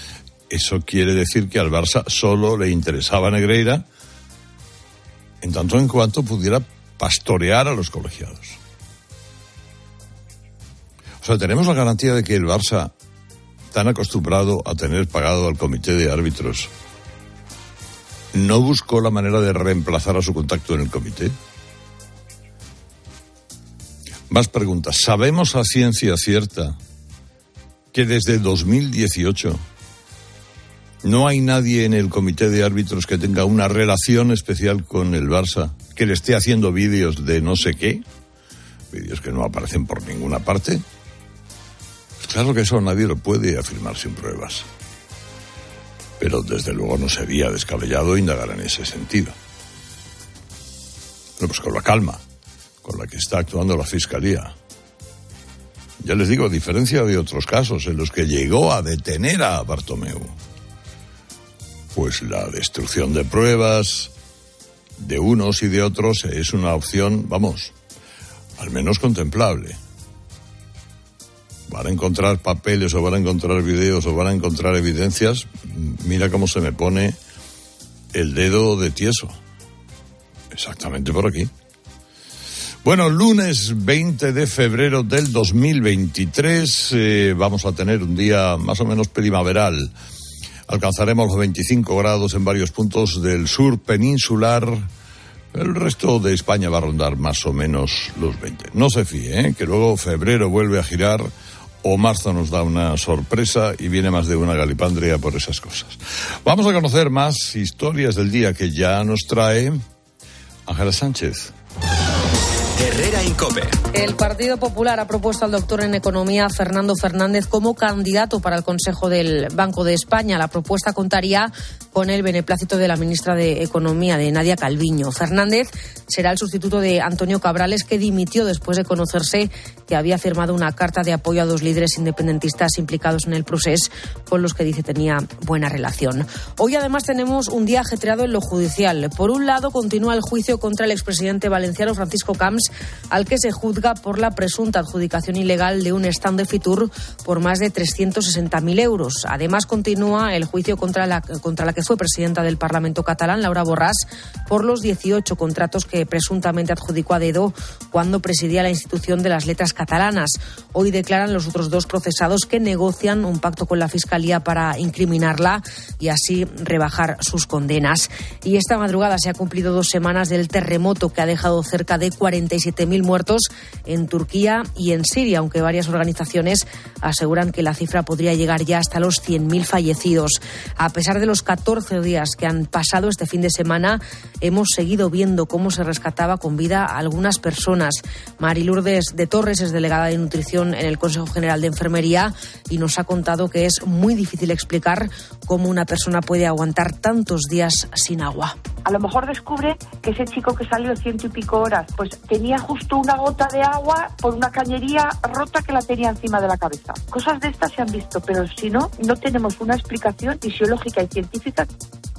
eso quiere decir que al Barça solo le interesaba Negreira en tanto en cuanto pudiera pastorear a los colegiados. O sea, tenemos la garantía de que el Barça, tan acostumbrado a tener pagado al comité de árbitros, no buscó la manera de reemplazar a su contacto en el comité. Más preguntas. ¿Sabemos a ciencia cierta que desde 2018 no hay nadie en el comité de árbitros que tenga una relación especial con el Barça, que le esté haciendo vídeos de no sé qué? Vídeos que no aparecen por ninguna parte. Pues claro que eso nadie lo puede afirmar sin pruebas. Pero desde luego no sería descabellado indagar en ese sentido. Bueno, pues con la calma con la que está actuando la Fiscalía. Ya les digo, a diferencia de otros casos en los que llegó a detener a Bartomeu, pues la destrucción de pruebas de unos y de otros es una opción, vamos, al menos contemplable. Van a encontrar papeles o van a encontrar videos o van a encontrar evidencias. Mira cómo se me pone el dedo de tieso. Exactamente por aquí. Bueno, lunes 20 de febrero del 2023 eh, vamos a tener un día más o menos primaveral. Alcanzaremos los 25 grados en varios puntos del sur peninsular. El resto de España va a rondar más o menos los 20. No se fíe, ¿eh? que luego febrero vuelve a girar o marzo nos da una sorpresa y viene más de una galipandria por esas cosas. Vamos a conocer más historias del día que ya nos trae Ángela Sánchez. Herrera Incope. El Partido Popular ha propuesto al doctor en Economía Fernando Fernández como candidato para el Consejo del Banco de España. La propuesta contaría con el beneplácito de la ministra de Economía, de Nadia Calviño. Fernández será el sustituto de Antonio Cabrales, que dimitió después de conocerse que había firmado una carta de apoyo a dos líderes independentistas implicados en el proceso, con los que dice tenía buena relación. Hoy además tenemos un día ajetreado en lo judicial. Por un lado, continúa el juicio contra el expresidente valenciano Francisco Camps al que se juzga por la presunta adjudicación ilegal de un stand de Fitur por más de 360.000 euros. Además, continúa el juicio contra la, contra la que fue presidenta del Parlamento catalán, Laura Borràs, por los 18 contratos que presuntamente adjudicó a dedo cuando presidía la institución de las letras catalanas. Hoy declaran los otros dos procesados que negocian un pacto con la Fiscalía para incriminarla y así rebajar sus condenas. Y esta madrugada se ha cumplido dos semanas del terremoto que ha dejado cerca de 47.000 muertos en Turquía y en Siria, aunque varias organizaciones aseguran que la cifra podría llegar ya hasta los 100.000 fallecidos. A pesar de los 14 días que han pasado este fin de semana, hemos seguido viendo cómo se rescataba con vida a algunas personas. Mari Lourdes de Torres es delegada de nutrición en el Consejo General de Enfermería y nos ha contado que es muy difícil explicar cómo una persona puede aguantar tantos días sin agua. A lo mejor descubre que ese chico que salió ciento y pico horas, pues tenía justo una gota de agua por una cañería rota que la tenía encima de la cabeza. Cosas de estas se han visto, pero si no, no tenemos una explicación fisiológica y científica तक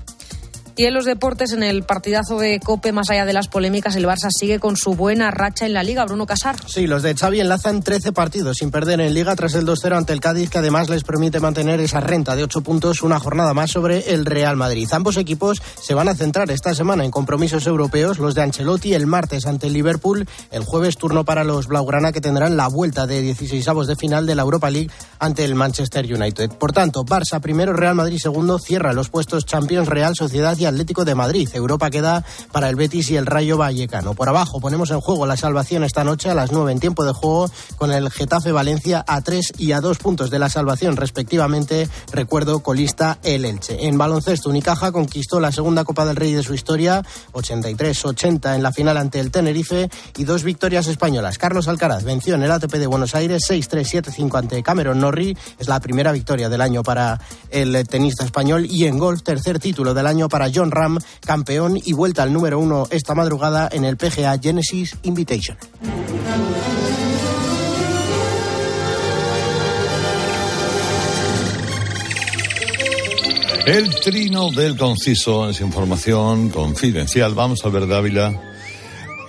y en los deportes, en el partidazo de Cope, más allá de las polémicas, el Barça sigue con su buena racha en la Liga. Bruno Casar. Sí, los de Xavi enlazan 13 partidos sin perder en Liga tras el 2-0 ante el Cádiz, que además les permite mantener esa renta de 8 puntos una jornada más sobre el Real Madrid. Ambos equipos se van a centrar esta semana en compromisos europeos, los de Ancelotti el martes ante el Liverpool, el jueves turno para los Blaugrana que tendrán la vuelta de 16 avos de final de la Europa League ante el Manchester United. Por tanto, Barça primero, Real Madrid segundo, cierra los puestos Champions, Real Sociedad y Atlético de Madrid. Europa queda para el Betis y el Rayo Vallecano. Por abajo ponemos en juego la salvación esta noche a las 9 en tiempo de juego con el Getafe Valencia a 3 y a 2 puntos de la salvación respectivamente. Recuerdo colista el Elche. En baloncesto Unicaja conquistó la segunda Copa del Rey de su historia, 83-80 en la final ante el Tenerife y dos victorias españolas. Carlos Alcaraz venció en el ATP de Buenos Aires 6-3-7-5 ante Cameron Norrie. Es la primera victoria del año para el tenista español y en golf tercer título del año para John Ram campeón y vuelta al número uno esta madrugada en el PGA Genesis Invitation. El trino del conciso es información confidencial. Vamos a ver, Dávila.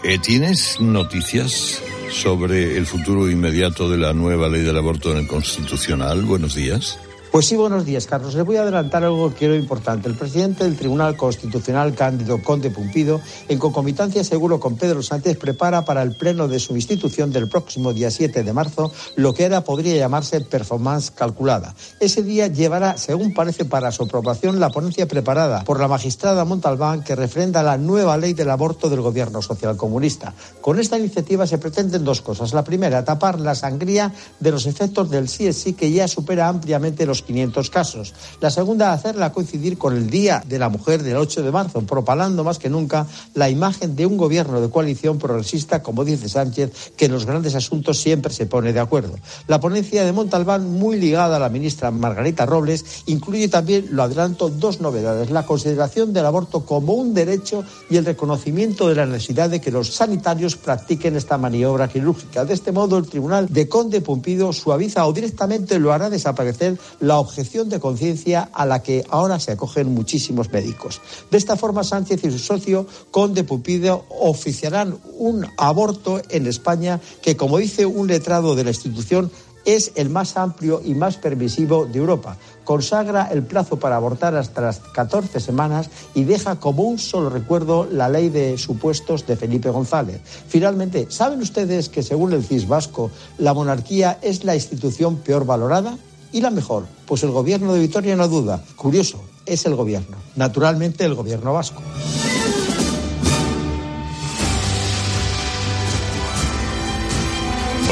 Eh, ¿Tienes noticias sobre el futuro inmediato de la nueva ley del aborto en el Constitucional? Buenos días. Pues sí, buenos días, Carlos. Le voy a adelantar algo que quiero importante. El presidente del Tribunal Constitucional, Cándido Conde Pumpido, en concomitancia seguro con Pedro Sánchez, prepara para el pleno de su institución del próximo día 7 de marzo lo que ahora podría llamarse performance calculada. Ese día llevará, según parece, para su aprobación la ponencia preparada por la magistrada Montalbán que refrenda la nueva ley del aborto del gobierno socialcomunista. Con esta iniciativa se pretenden dos cosas. La primera, tapar la sangría de los efectos del sí es sí que ya supera ampliamente los 500 casos. La segunda, hacerla coincidir con el Día de la Mujer del 8 de marzo, propalando más que nunca la imagen de un gobierno de coalición progresista, como dice Sánchez, que en los grandes asuntos siempre se pone de acuerdo. La ponencia de Montalbán, muy ligada a la ministra Margarita Robles, incluye también, lo adelanto, dos novedades. La consideración del aborto como un derecho y el reconocimiento de la necesidad de que los sanitarios practiquen esta maniobra quirúrgica. De este modo, el Tribunal de Conde Pumpido suaviza o directamente lo hará desaparecer la objeción de conciencia a la que ahora se acogen muchísimos médicos. De esta forma, Sánchez y su socio Conde Pupido oficiarán un aborto en España que, como dice un letrado de la institución, Es el más amplio y más permisivo de Europa. Consagra el plazo para abortar hasta las 14 semanas y deja como un solo recuerdo la ley de supuestos de Felipe González. Finalmente, ¿saben ustedes que según el CIS vasco la monarquía es la institución peor valorada? ¿Y la mejor? Pues el gobierno de Vitoria no duda. Curioso, es el gobierno. Naturalmente el gobierno vasco.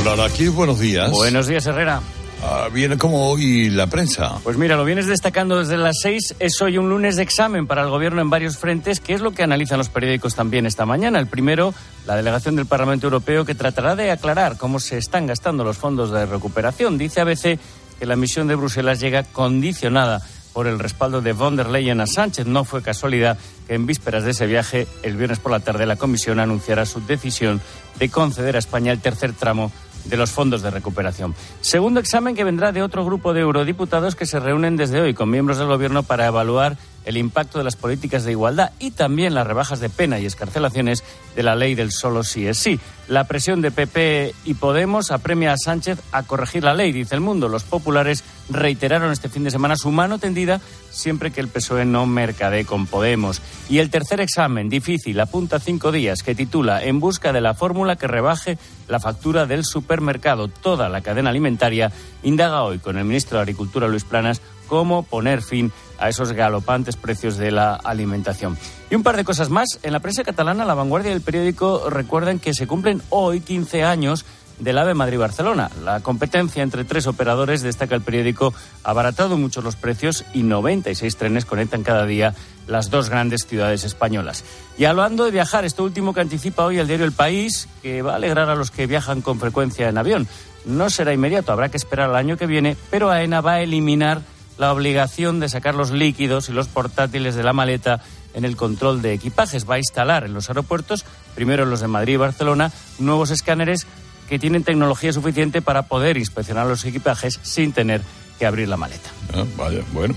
Hola, aquí buenos días. Buenos días, Herrera. Ah, viene como hoy la prensa. Pues mira, lo vienes destacando desde las seis. Es hoy un lunes de examen para el gobierno en varios frentes, que es lo que analizan los periódicos también esta mañana. El primero, la delegación del Parlamento Europeo, que tratará de aclarar cómo se están gastando los fondos de recuperación. Dice ABC que la misión de Bruselas llega condicionada por el respaldo de von der Leyen a Sánchez. No fue casualidad que en vísperas de ese viaje, el viernes por la tarde, la Comisión anunciara su decisión de conceder a España el tercer tramo de los fondos de recuperación. Segundo examen que vendrá de otro grupo de eurodiputados que se reúnen desde hoy con miembros del Gobierno para evaluar el impacto de las políticas de igualdad y también las rebajas de pena y escarcelaciones de la ley del solo sí es sí. La presión de PP y Podemos apremia a Sánchez a corregir la ley, dice el mundo. Los populares reiteraron este fin de semana su mano tendida siempre que el PSOE no mercadee con Podemos. Y el tercer examen, difícil, apunta cinco días, que titula En busca de la fórmula que rebaje la factura del supermercado. Toda la cadena alimentaria indaga hoy con el ministro de Agricultura, Luis Planas, cómo poner fin a esos galopantes precios de la alimentación. Y un par de cosas más. En la prensa catalana, La Vanguardia y el periódico recuerdan que se cumplen hoy 15 años del AVE Madrid-Barcelona. La competencia entre tres operadores, destaca el periódico, ha abaratado mucho los precios y 96 trenes conectan cada día las dos grandes ciudades españolas. Y hablando de viajar, esto último que anticipa hoy el diario El País, que va a alegrar a los que viajan con frecuencia en avión. No será inmediato, habrá que esperar al año que viene, pero AENA va a eliminar la obligación de sacar los líquidos y los portátiles de la maleta en el control de equipajes. Va a instalar en los aeropuertos, primero en los de Madrid y Barcelona, nuevos escáneres que tienen tecnología suficiente para poder inspeccionar los equipajes sin tener que abrir la maleta. Ah, vaya, bueno.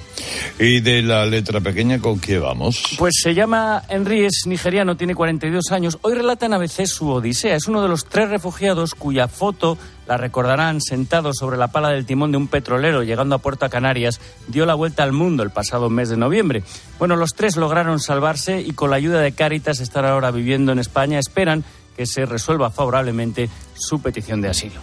¿Y de la letra pequeña con qué vamos? Pues se llama Henry, es nigeriano, tiene 42 años. Hoy relata en ABC su odisea. Es uno de los tres refugiados cuya foto la recordarán sentado sobre la pala del timón de un petrolero llegando a Puerto Canarias, dio la vuelta al mundo el pasado mes de noviembre. Bueno, los tres lograron salvarse y con la ayuda de Cáritas estar ahora viviendo en España. Esperan que se resuelva favorablemente su petición de asilo.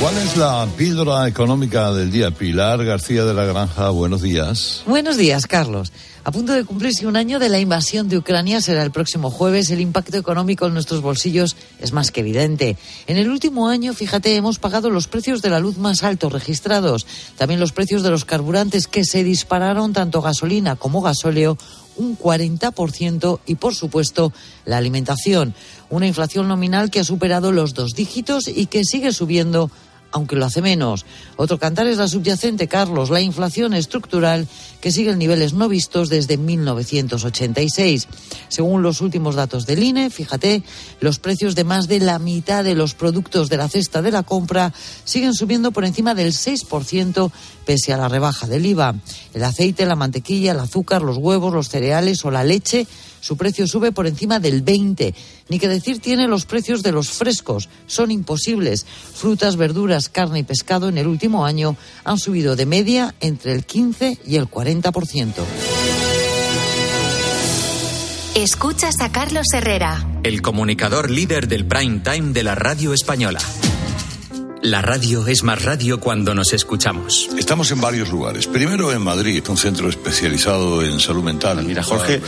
¿Cuál es la píldora económica del día? Pilar García de la Granja, buenos días. Buenos días, Carlos. A punto de cumplirse un año de la invasión de Ucrania, será el próximo jueves. El impacto económico en nuestros bolsillos es más que evidente. En el último año, fíjate, hemos pagado los precios de la luz más altos registrados. También los precios de los carburantes que se dispararon, tanto gasolina como gasóleo, un 40% y, por supuesto, la alimentación. Una inflación nominal que ha superado los dos dígitos y que sigue subiendo aunque lo hace menos. Otro cantar es la subyacente, Carlos, la inflación estructural que sigue en niveles no vistos desde 1986. Según los últimos datos del INE, fíjate, los precios de más de la mitad de los productos de la cesta de la compra siguen subiendo por encima del 6% pese a la rebaja del IVA. El aceite, la mantequilla, el azúcar, los huevos, los cereales o la leche su precio sube por encima del 20. Ni que decir tiene los precios de los frescos. Son imposibles. Frutas, verduras, carne y pescado en el último año han subido de media entre el 15 y el 40%. Escuchas a Carlos Herrera, el comunicador líder del prime time de la radio española. La radio es más radio cuando nos escuchamos. Estamos en varios lugares. Primero en Madrid, un centro especializado en salud mental. Mira, Jorge,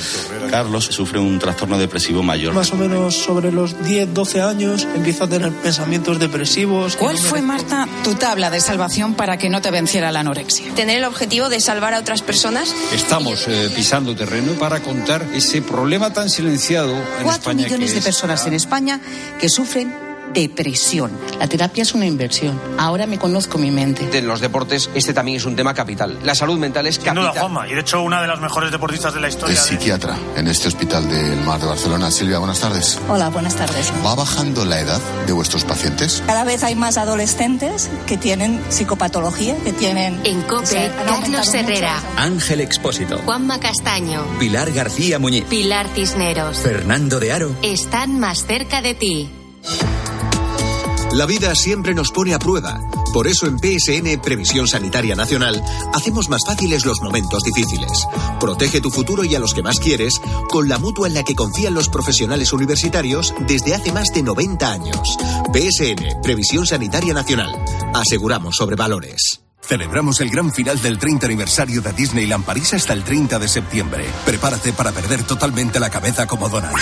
Carlos sufre un trastorno depresivo mayor. Más o menos sobre los 10, 12 años empieza a tener pensamientos depresivos. ¿Cuál fue, Marta, tu tabla de salvación para que no te venciera la anorexia? Tener el objetivo de salvar a otras personas. Estamos eh, pisando terreno para contar ese problema tan silenciado en Cuatro España. millones que de personas en España que sufren depresión. La terapia es una inversión. Ahora me conozco mi mente. En los deportes este también es un tema capital. La salud mental es Sin capital. duda, Juanma. Y de hecho, una de las mejores deportistas de la historia. Es psiquiatra en este hospital del Mar de Barcelona. Silvia, buenas tardes. Hola, buenas tardes. ¿Va bajando la edad de vuestros pacientes? Cada vez hay más adolescentes que tienen psicopatología, que tienen... En COPE, Carlos Herrera, Ángel Expósito. Juanma Castaño, Pilar García Muñiz. Pilar Cisneros. Fernando de Aro. Están más cerca de ti. La vida siempre nos pone a prueba. Por eso en PSN Previsión Sanitaria Nacional hacemos más fáciles los momentos difíciles. Protege tu futuro y a los que más quieres con la mutua en la que confían los profesionales universitarios desde hace más de 90 años. PSN Previsión Sanitaria Nacional. Aseguramos sobre valores. Celebramos el gran final del 30 aniversario de Disneyland París hasta el 30 de septiembre. Prepárate para perder totalmente la cabeza como Donald.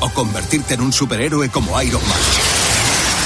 O convertirte en un superhéroe como Iron Man.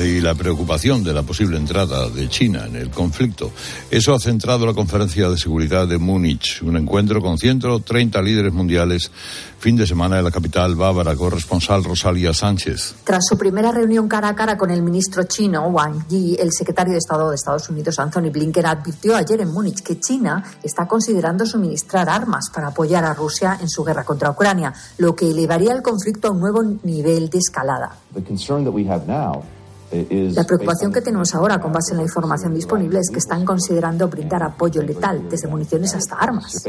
y la preocupación de la posible entrada de China en el conflicto. Eso ha centrado la conferencia de seguridad de Múnich, un encuentro con 130 líderes mundiales, fin de semana en la capital bávara, corresponsal Rosalía Sánchez. Tras su primera reunión cara a cara con el ministro chino Wang Yi, el secretario de Estado de Estados Unidos Anthony Blinken advirtió ayer en Múnich que China está considerando suministrar armas para apoyar a Rusia en su guerra contra Ucrania, lo que elevaría el conflicto a un nuevo nivel de escalada. La preocupación que tenemos ahora, con base en la información disponible, es que están considerando brindar apoyo letal, desde municiones hasta armas.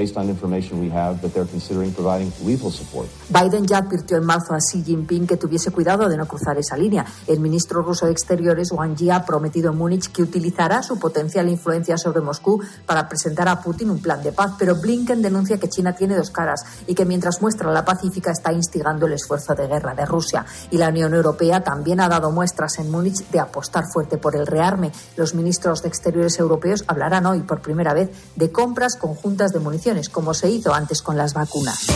Biden ya advirtió en marzo a Xi Jinping que tuviese cuidado de no cruzar esa línea. El ministro ruso de Exteriores, Wang Yi, ha prometido en Múnich que utilizará su potencial influencia sobre Moscú para presentar a Putin un plan de paz. Pero Blinken denuncia que China tiene dos caras y que mientras muestra la pacífica está instigando el esfuerzo de guerra de Rusia. Y la Unión Europea también ha dado muestras en Múnich de apostar fuerte por el rearme. Los ministros de Exteriores europeos hablarán hoy por primera vez de compras conjuntas de municiones, como se hizo antes con las vacunas.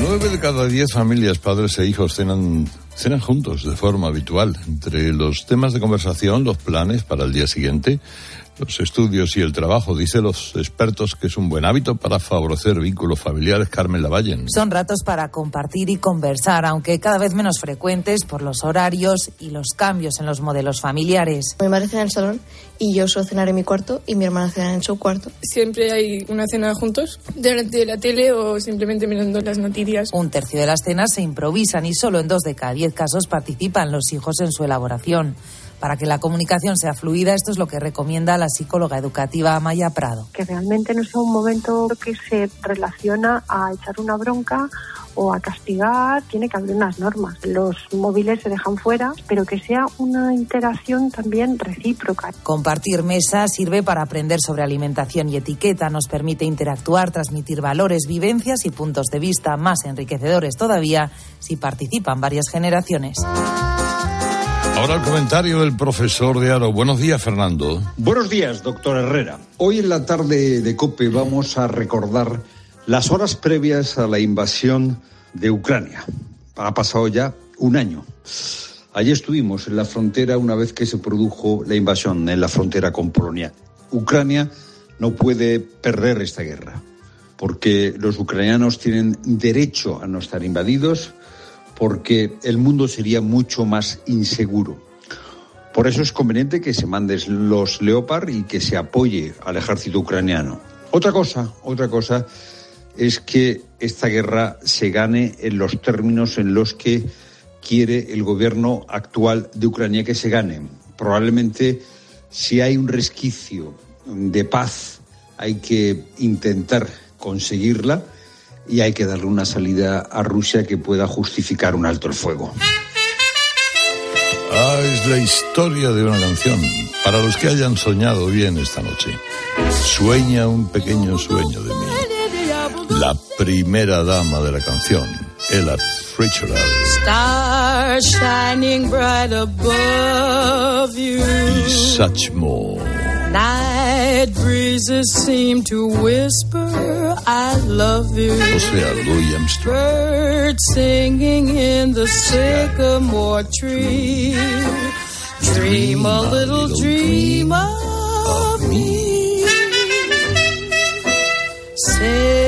Nueve de cada diez familias, padres e hijos cenan, cenan juntos de forma habitual. Entre los temas de conversación, los planes para el día siguiente, los estudios y el trabajo. Dice los expertos que es un buen hábito para favorecer vínculos familiares. Carmen Lavallen. Son ratos para compartir y conversar, aunque cada vez menos frecuentes por los horarios y los cambios en los modelos familiares. Mi madre cena en el salón y yo suelo cenar en mi cuarto y mi hermana cena en su cuarto. Siempre hay una cena juntos, delante de la tele o simplemente mirando las noticias. Un tercio de las cenas se improvisan y solo en dos de cada diez casos participan los hijos en su elaboración. Para que la comunicación sea fluida, esto es lo que recomienda la psicóloga educativa Amaya Prado. Que realmente no sea un momento que se relaciona a echar una bronca o a castigar, tiene que haber unas normas. Los móviles se dejan fuera, pero que sea una interacción también recíproca. Compartir mesa sirve para aprender sobre alimentación y etiqueta, nos permite interactuar, transmitir valores, vivencias y puntos de vista más enriquecedores todavía si participan varias generaciones. Ahora el comentario del profesor de Aro. Buenos días, Fernando. Buenos días, doctor Herrera. Hoy en la tarde de COPE vamos a recordar las horas previas a la invasión de Ucrania. Ha pasado ya un año. Allí estuvimos en la frontera una vez que se produjo la invasión en la frontera con Polonia. Ucrania no puede perder esta guerra porque los ucranianos tienen derecho a no estar invadidos porque el mundo sería mucho más inseguro. Por eso es conveniente que se manden los Leopard y que se apoye al ejército ucraniano. Otra cosa, otra cosa es que esta guerra se gane en los términos en los que quiere el gobierno actual de Ucrania que se gane. Probablemente si hay un resquicio de paz hay que intentar conseguirla y hay que darle una salida a Rusia que pueda justificar un alto el fuego. Ah, es la historia de una canción. Para los que hayan soñado bien esta noche. Sueña un pequeño sueño de mí. La primera dama de la canción, Ella Fitzgerald. Stars shining bright above you. Y such more. Night breezes seem to whisper, I love you. O sea, Louis Armstrong. Birds singing in the sycamore tree. Dream a little dream of me. Say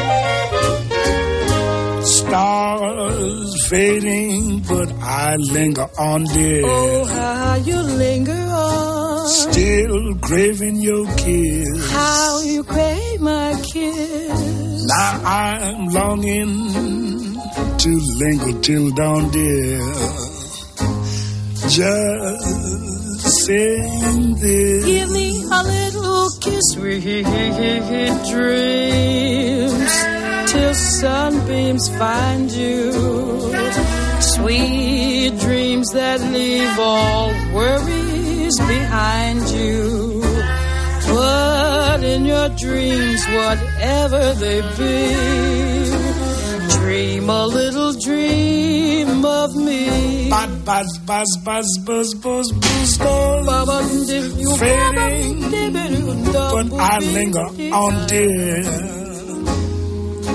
Stars fading, but I linger on, dear. Oh, how you linger on. Still craving your kiss. How you crave my kiss. Now I'm longing to linger till dawn, dear. Just saying this. Give me a little kiss, sweet dreams, till sunbeams find you. Sweet dreams that leave all worries behind you. Put in your dreams, whatever they be. Dream a little dream of me. Buzz, buzz, buzz, buzz, buzz, buzz, buzz, buzz. Fading, but I linger on, dear.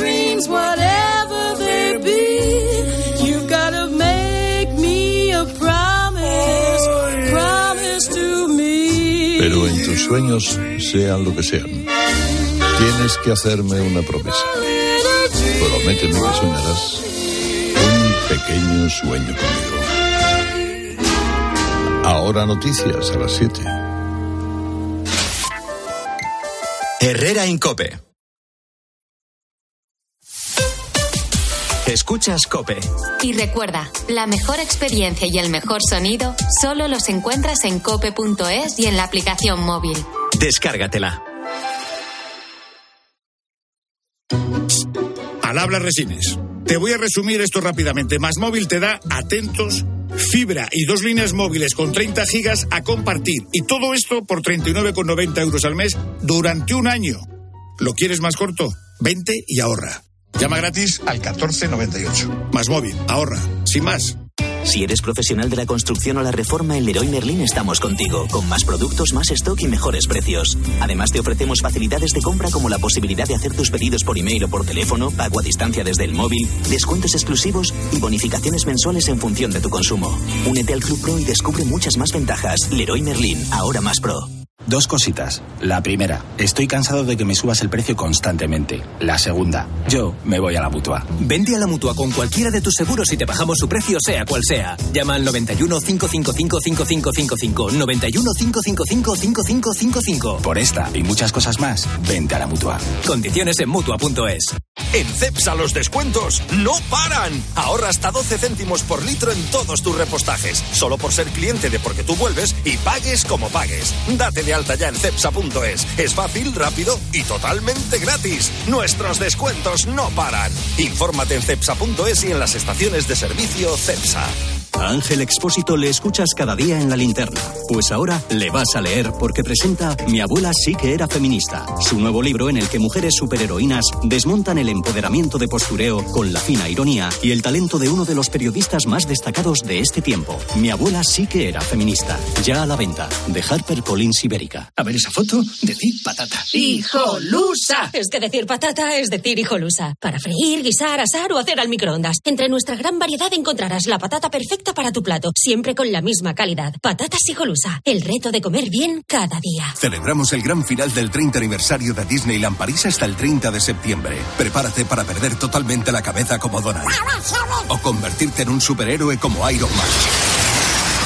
Dreams, whatever they be, you gotta make me a promise. Promise to me. Pero en tus sueños, sean lo que sean, tienes que hacerme una promesa. Prométeme que soñarás un pequeño sueño conmigo. Ahora noticias a las 7. Herrera Incope. Escuchas Cope. Y recuerda, la mejor experiencia y el mejor sonido solo los encuentras en cope.es y en la aplicación móvil. Descárgatela. Al habla Resines. Te voy a resumir esto rápidamente. Más móvil te da atentos, fibra y dos líneas móviles con 30 gigas a compartir. Y todo esto por 39,90 euros al mes durante un año. ¿Lo quieres más corto? Vente y ahorra. Llama gratis al 1498. Más móvil, ahorra. Sin más. Si eres profesional de la construcción o la reforma, en Leroy Merlin estamos contigo, con más productos, más stock y mejores precios. Además, te ofrecemos facilidades de compra como la posibilidad de hacer tus pedidos por email o por teléfono, pago a distancia desde el móvil, descuentos exclusivos y bonificaciones mensuales en función de tu consumo. Únete al Club Pro y descubre muchas más ventajas. Leroy Merlin, ahora más pro. Dos cositas. La primera, estoy cansado de que me subas el precio constantemente. La segunda, yo me voy a la mutua. Vente a la mutua con cualquiera de tus seguros y te bajamos su precio, sea cual sea. Llama al 91 555 5555. 91 555 5555. Por esta y muchas cosas más, vente a la mutua. Condiciones en mutua.es. En CEPSA los descuentos no paran. Ahorra hasta 12 céntimos por litro en todos tus repostajes. Solo por ser cliente de Porque tú vuelves y pagues como pagues. Date de alta ya en cepsa.es. Es fácil, rápido y totalmente gratis. Nuestros descuentos no paran. Infórmate en cepsa.es y en las estaciones de servicio CEPSA. A Ángel Expósito le escuchas cada día en la linterna. Pues ahora le vas a leer porque presenta Mi abuela sí que era feminista, su nuevo libro en el que mujeres superheroínas desmontan el empoderamiento de postureo con la fina ironía y el talento de uno de los periodistas más destacados de este tiempo. Mi abuela sí que era feminista. Ya a la venta. De HarperCollins Ibérica. A ver esa foto, decir patata. ¡Hijolusa! Es que decir patata es decir hijolusa. Para freír, guisar, asar o hacer al microondas. Entre nuestra gran variedad encontrarás la patata perfecta para tu plato, siempre con la misma calidad. Patatas hijolusa. El reto de comer bien cada día. Celebramos el gran final del 30 aniversario de Disneyland París hasta el 30 de septiembre. Prepárate para perder totalmente la cabeza como Donald. O convertirte en un superhéroe como Iron Man.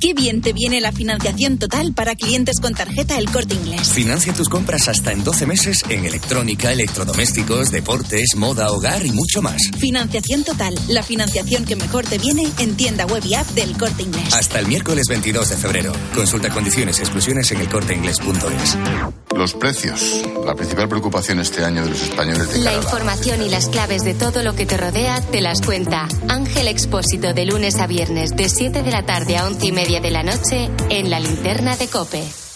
Qué bien te viene la financiación total para clientes con tarjeta El Corte Inglés. Financia tus compras hasta en 12 meses en electrónica, electrodomésticos, deportes, moda, hogar y mucho más. Financiación total, la financiación que mejor te viene en tienda web y app del Corte Inglés. Hasta el miércoles 22 de febrero. Consulta condiciones y exclusiones en elcorteinglés.es. Los precios, la principal preocupación este año de los españoles de La información y las claves de todo lo que te rodea te las cuenta Ángel Expósito de lunes a viernes de 7 de la tarde a 11 y media de la noche en la linterna de Cope.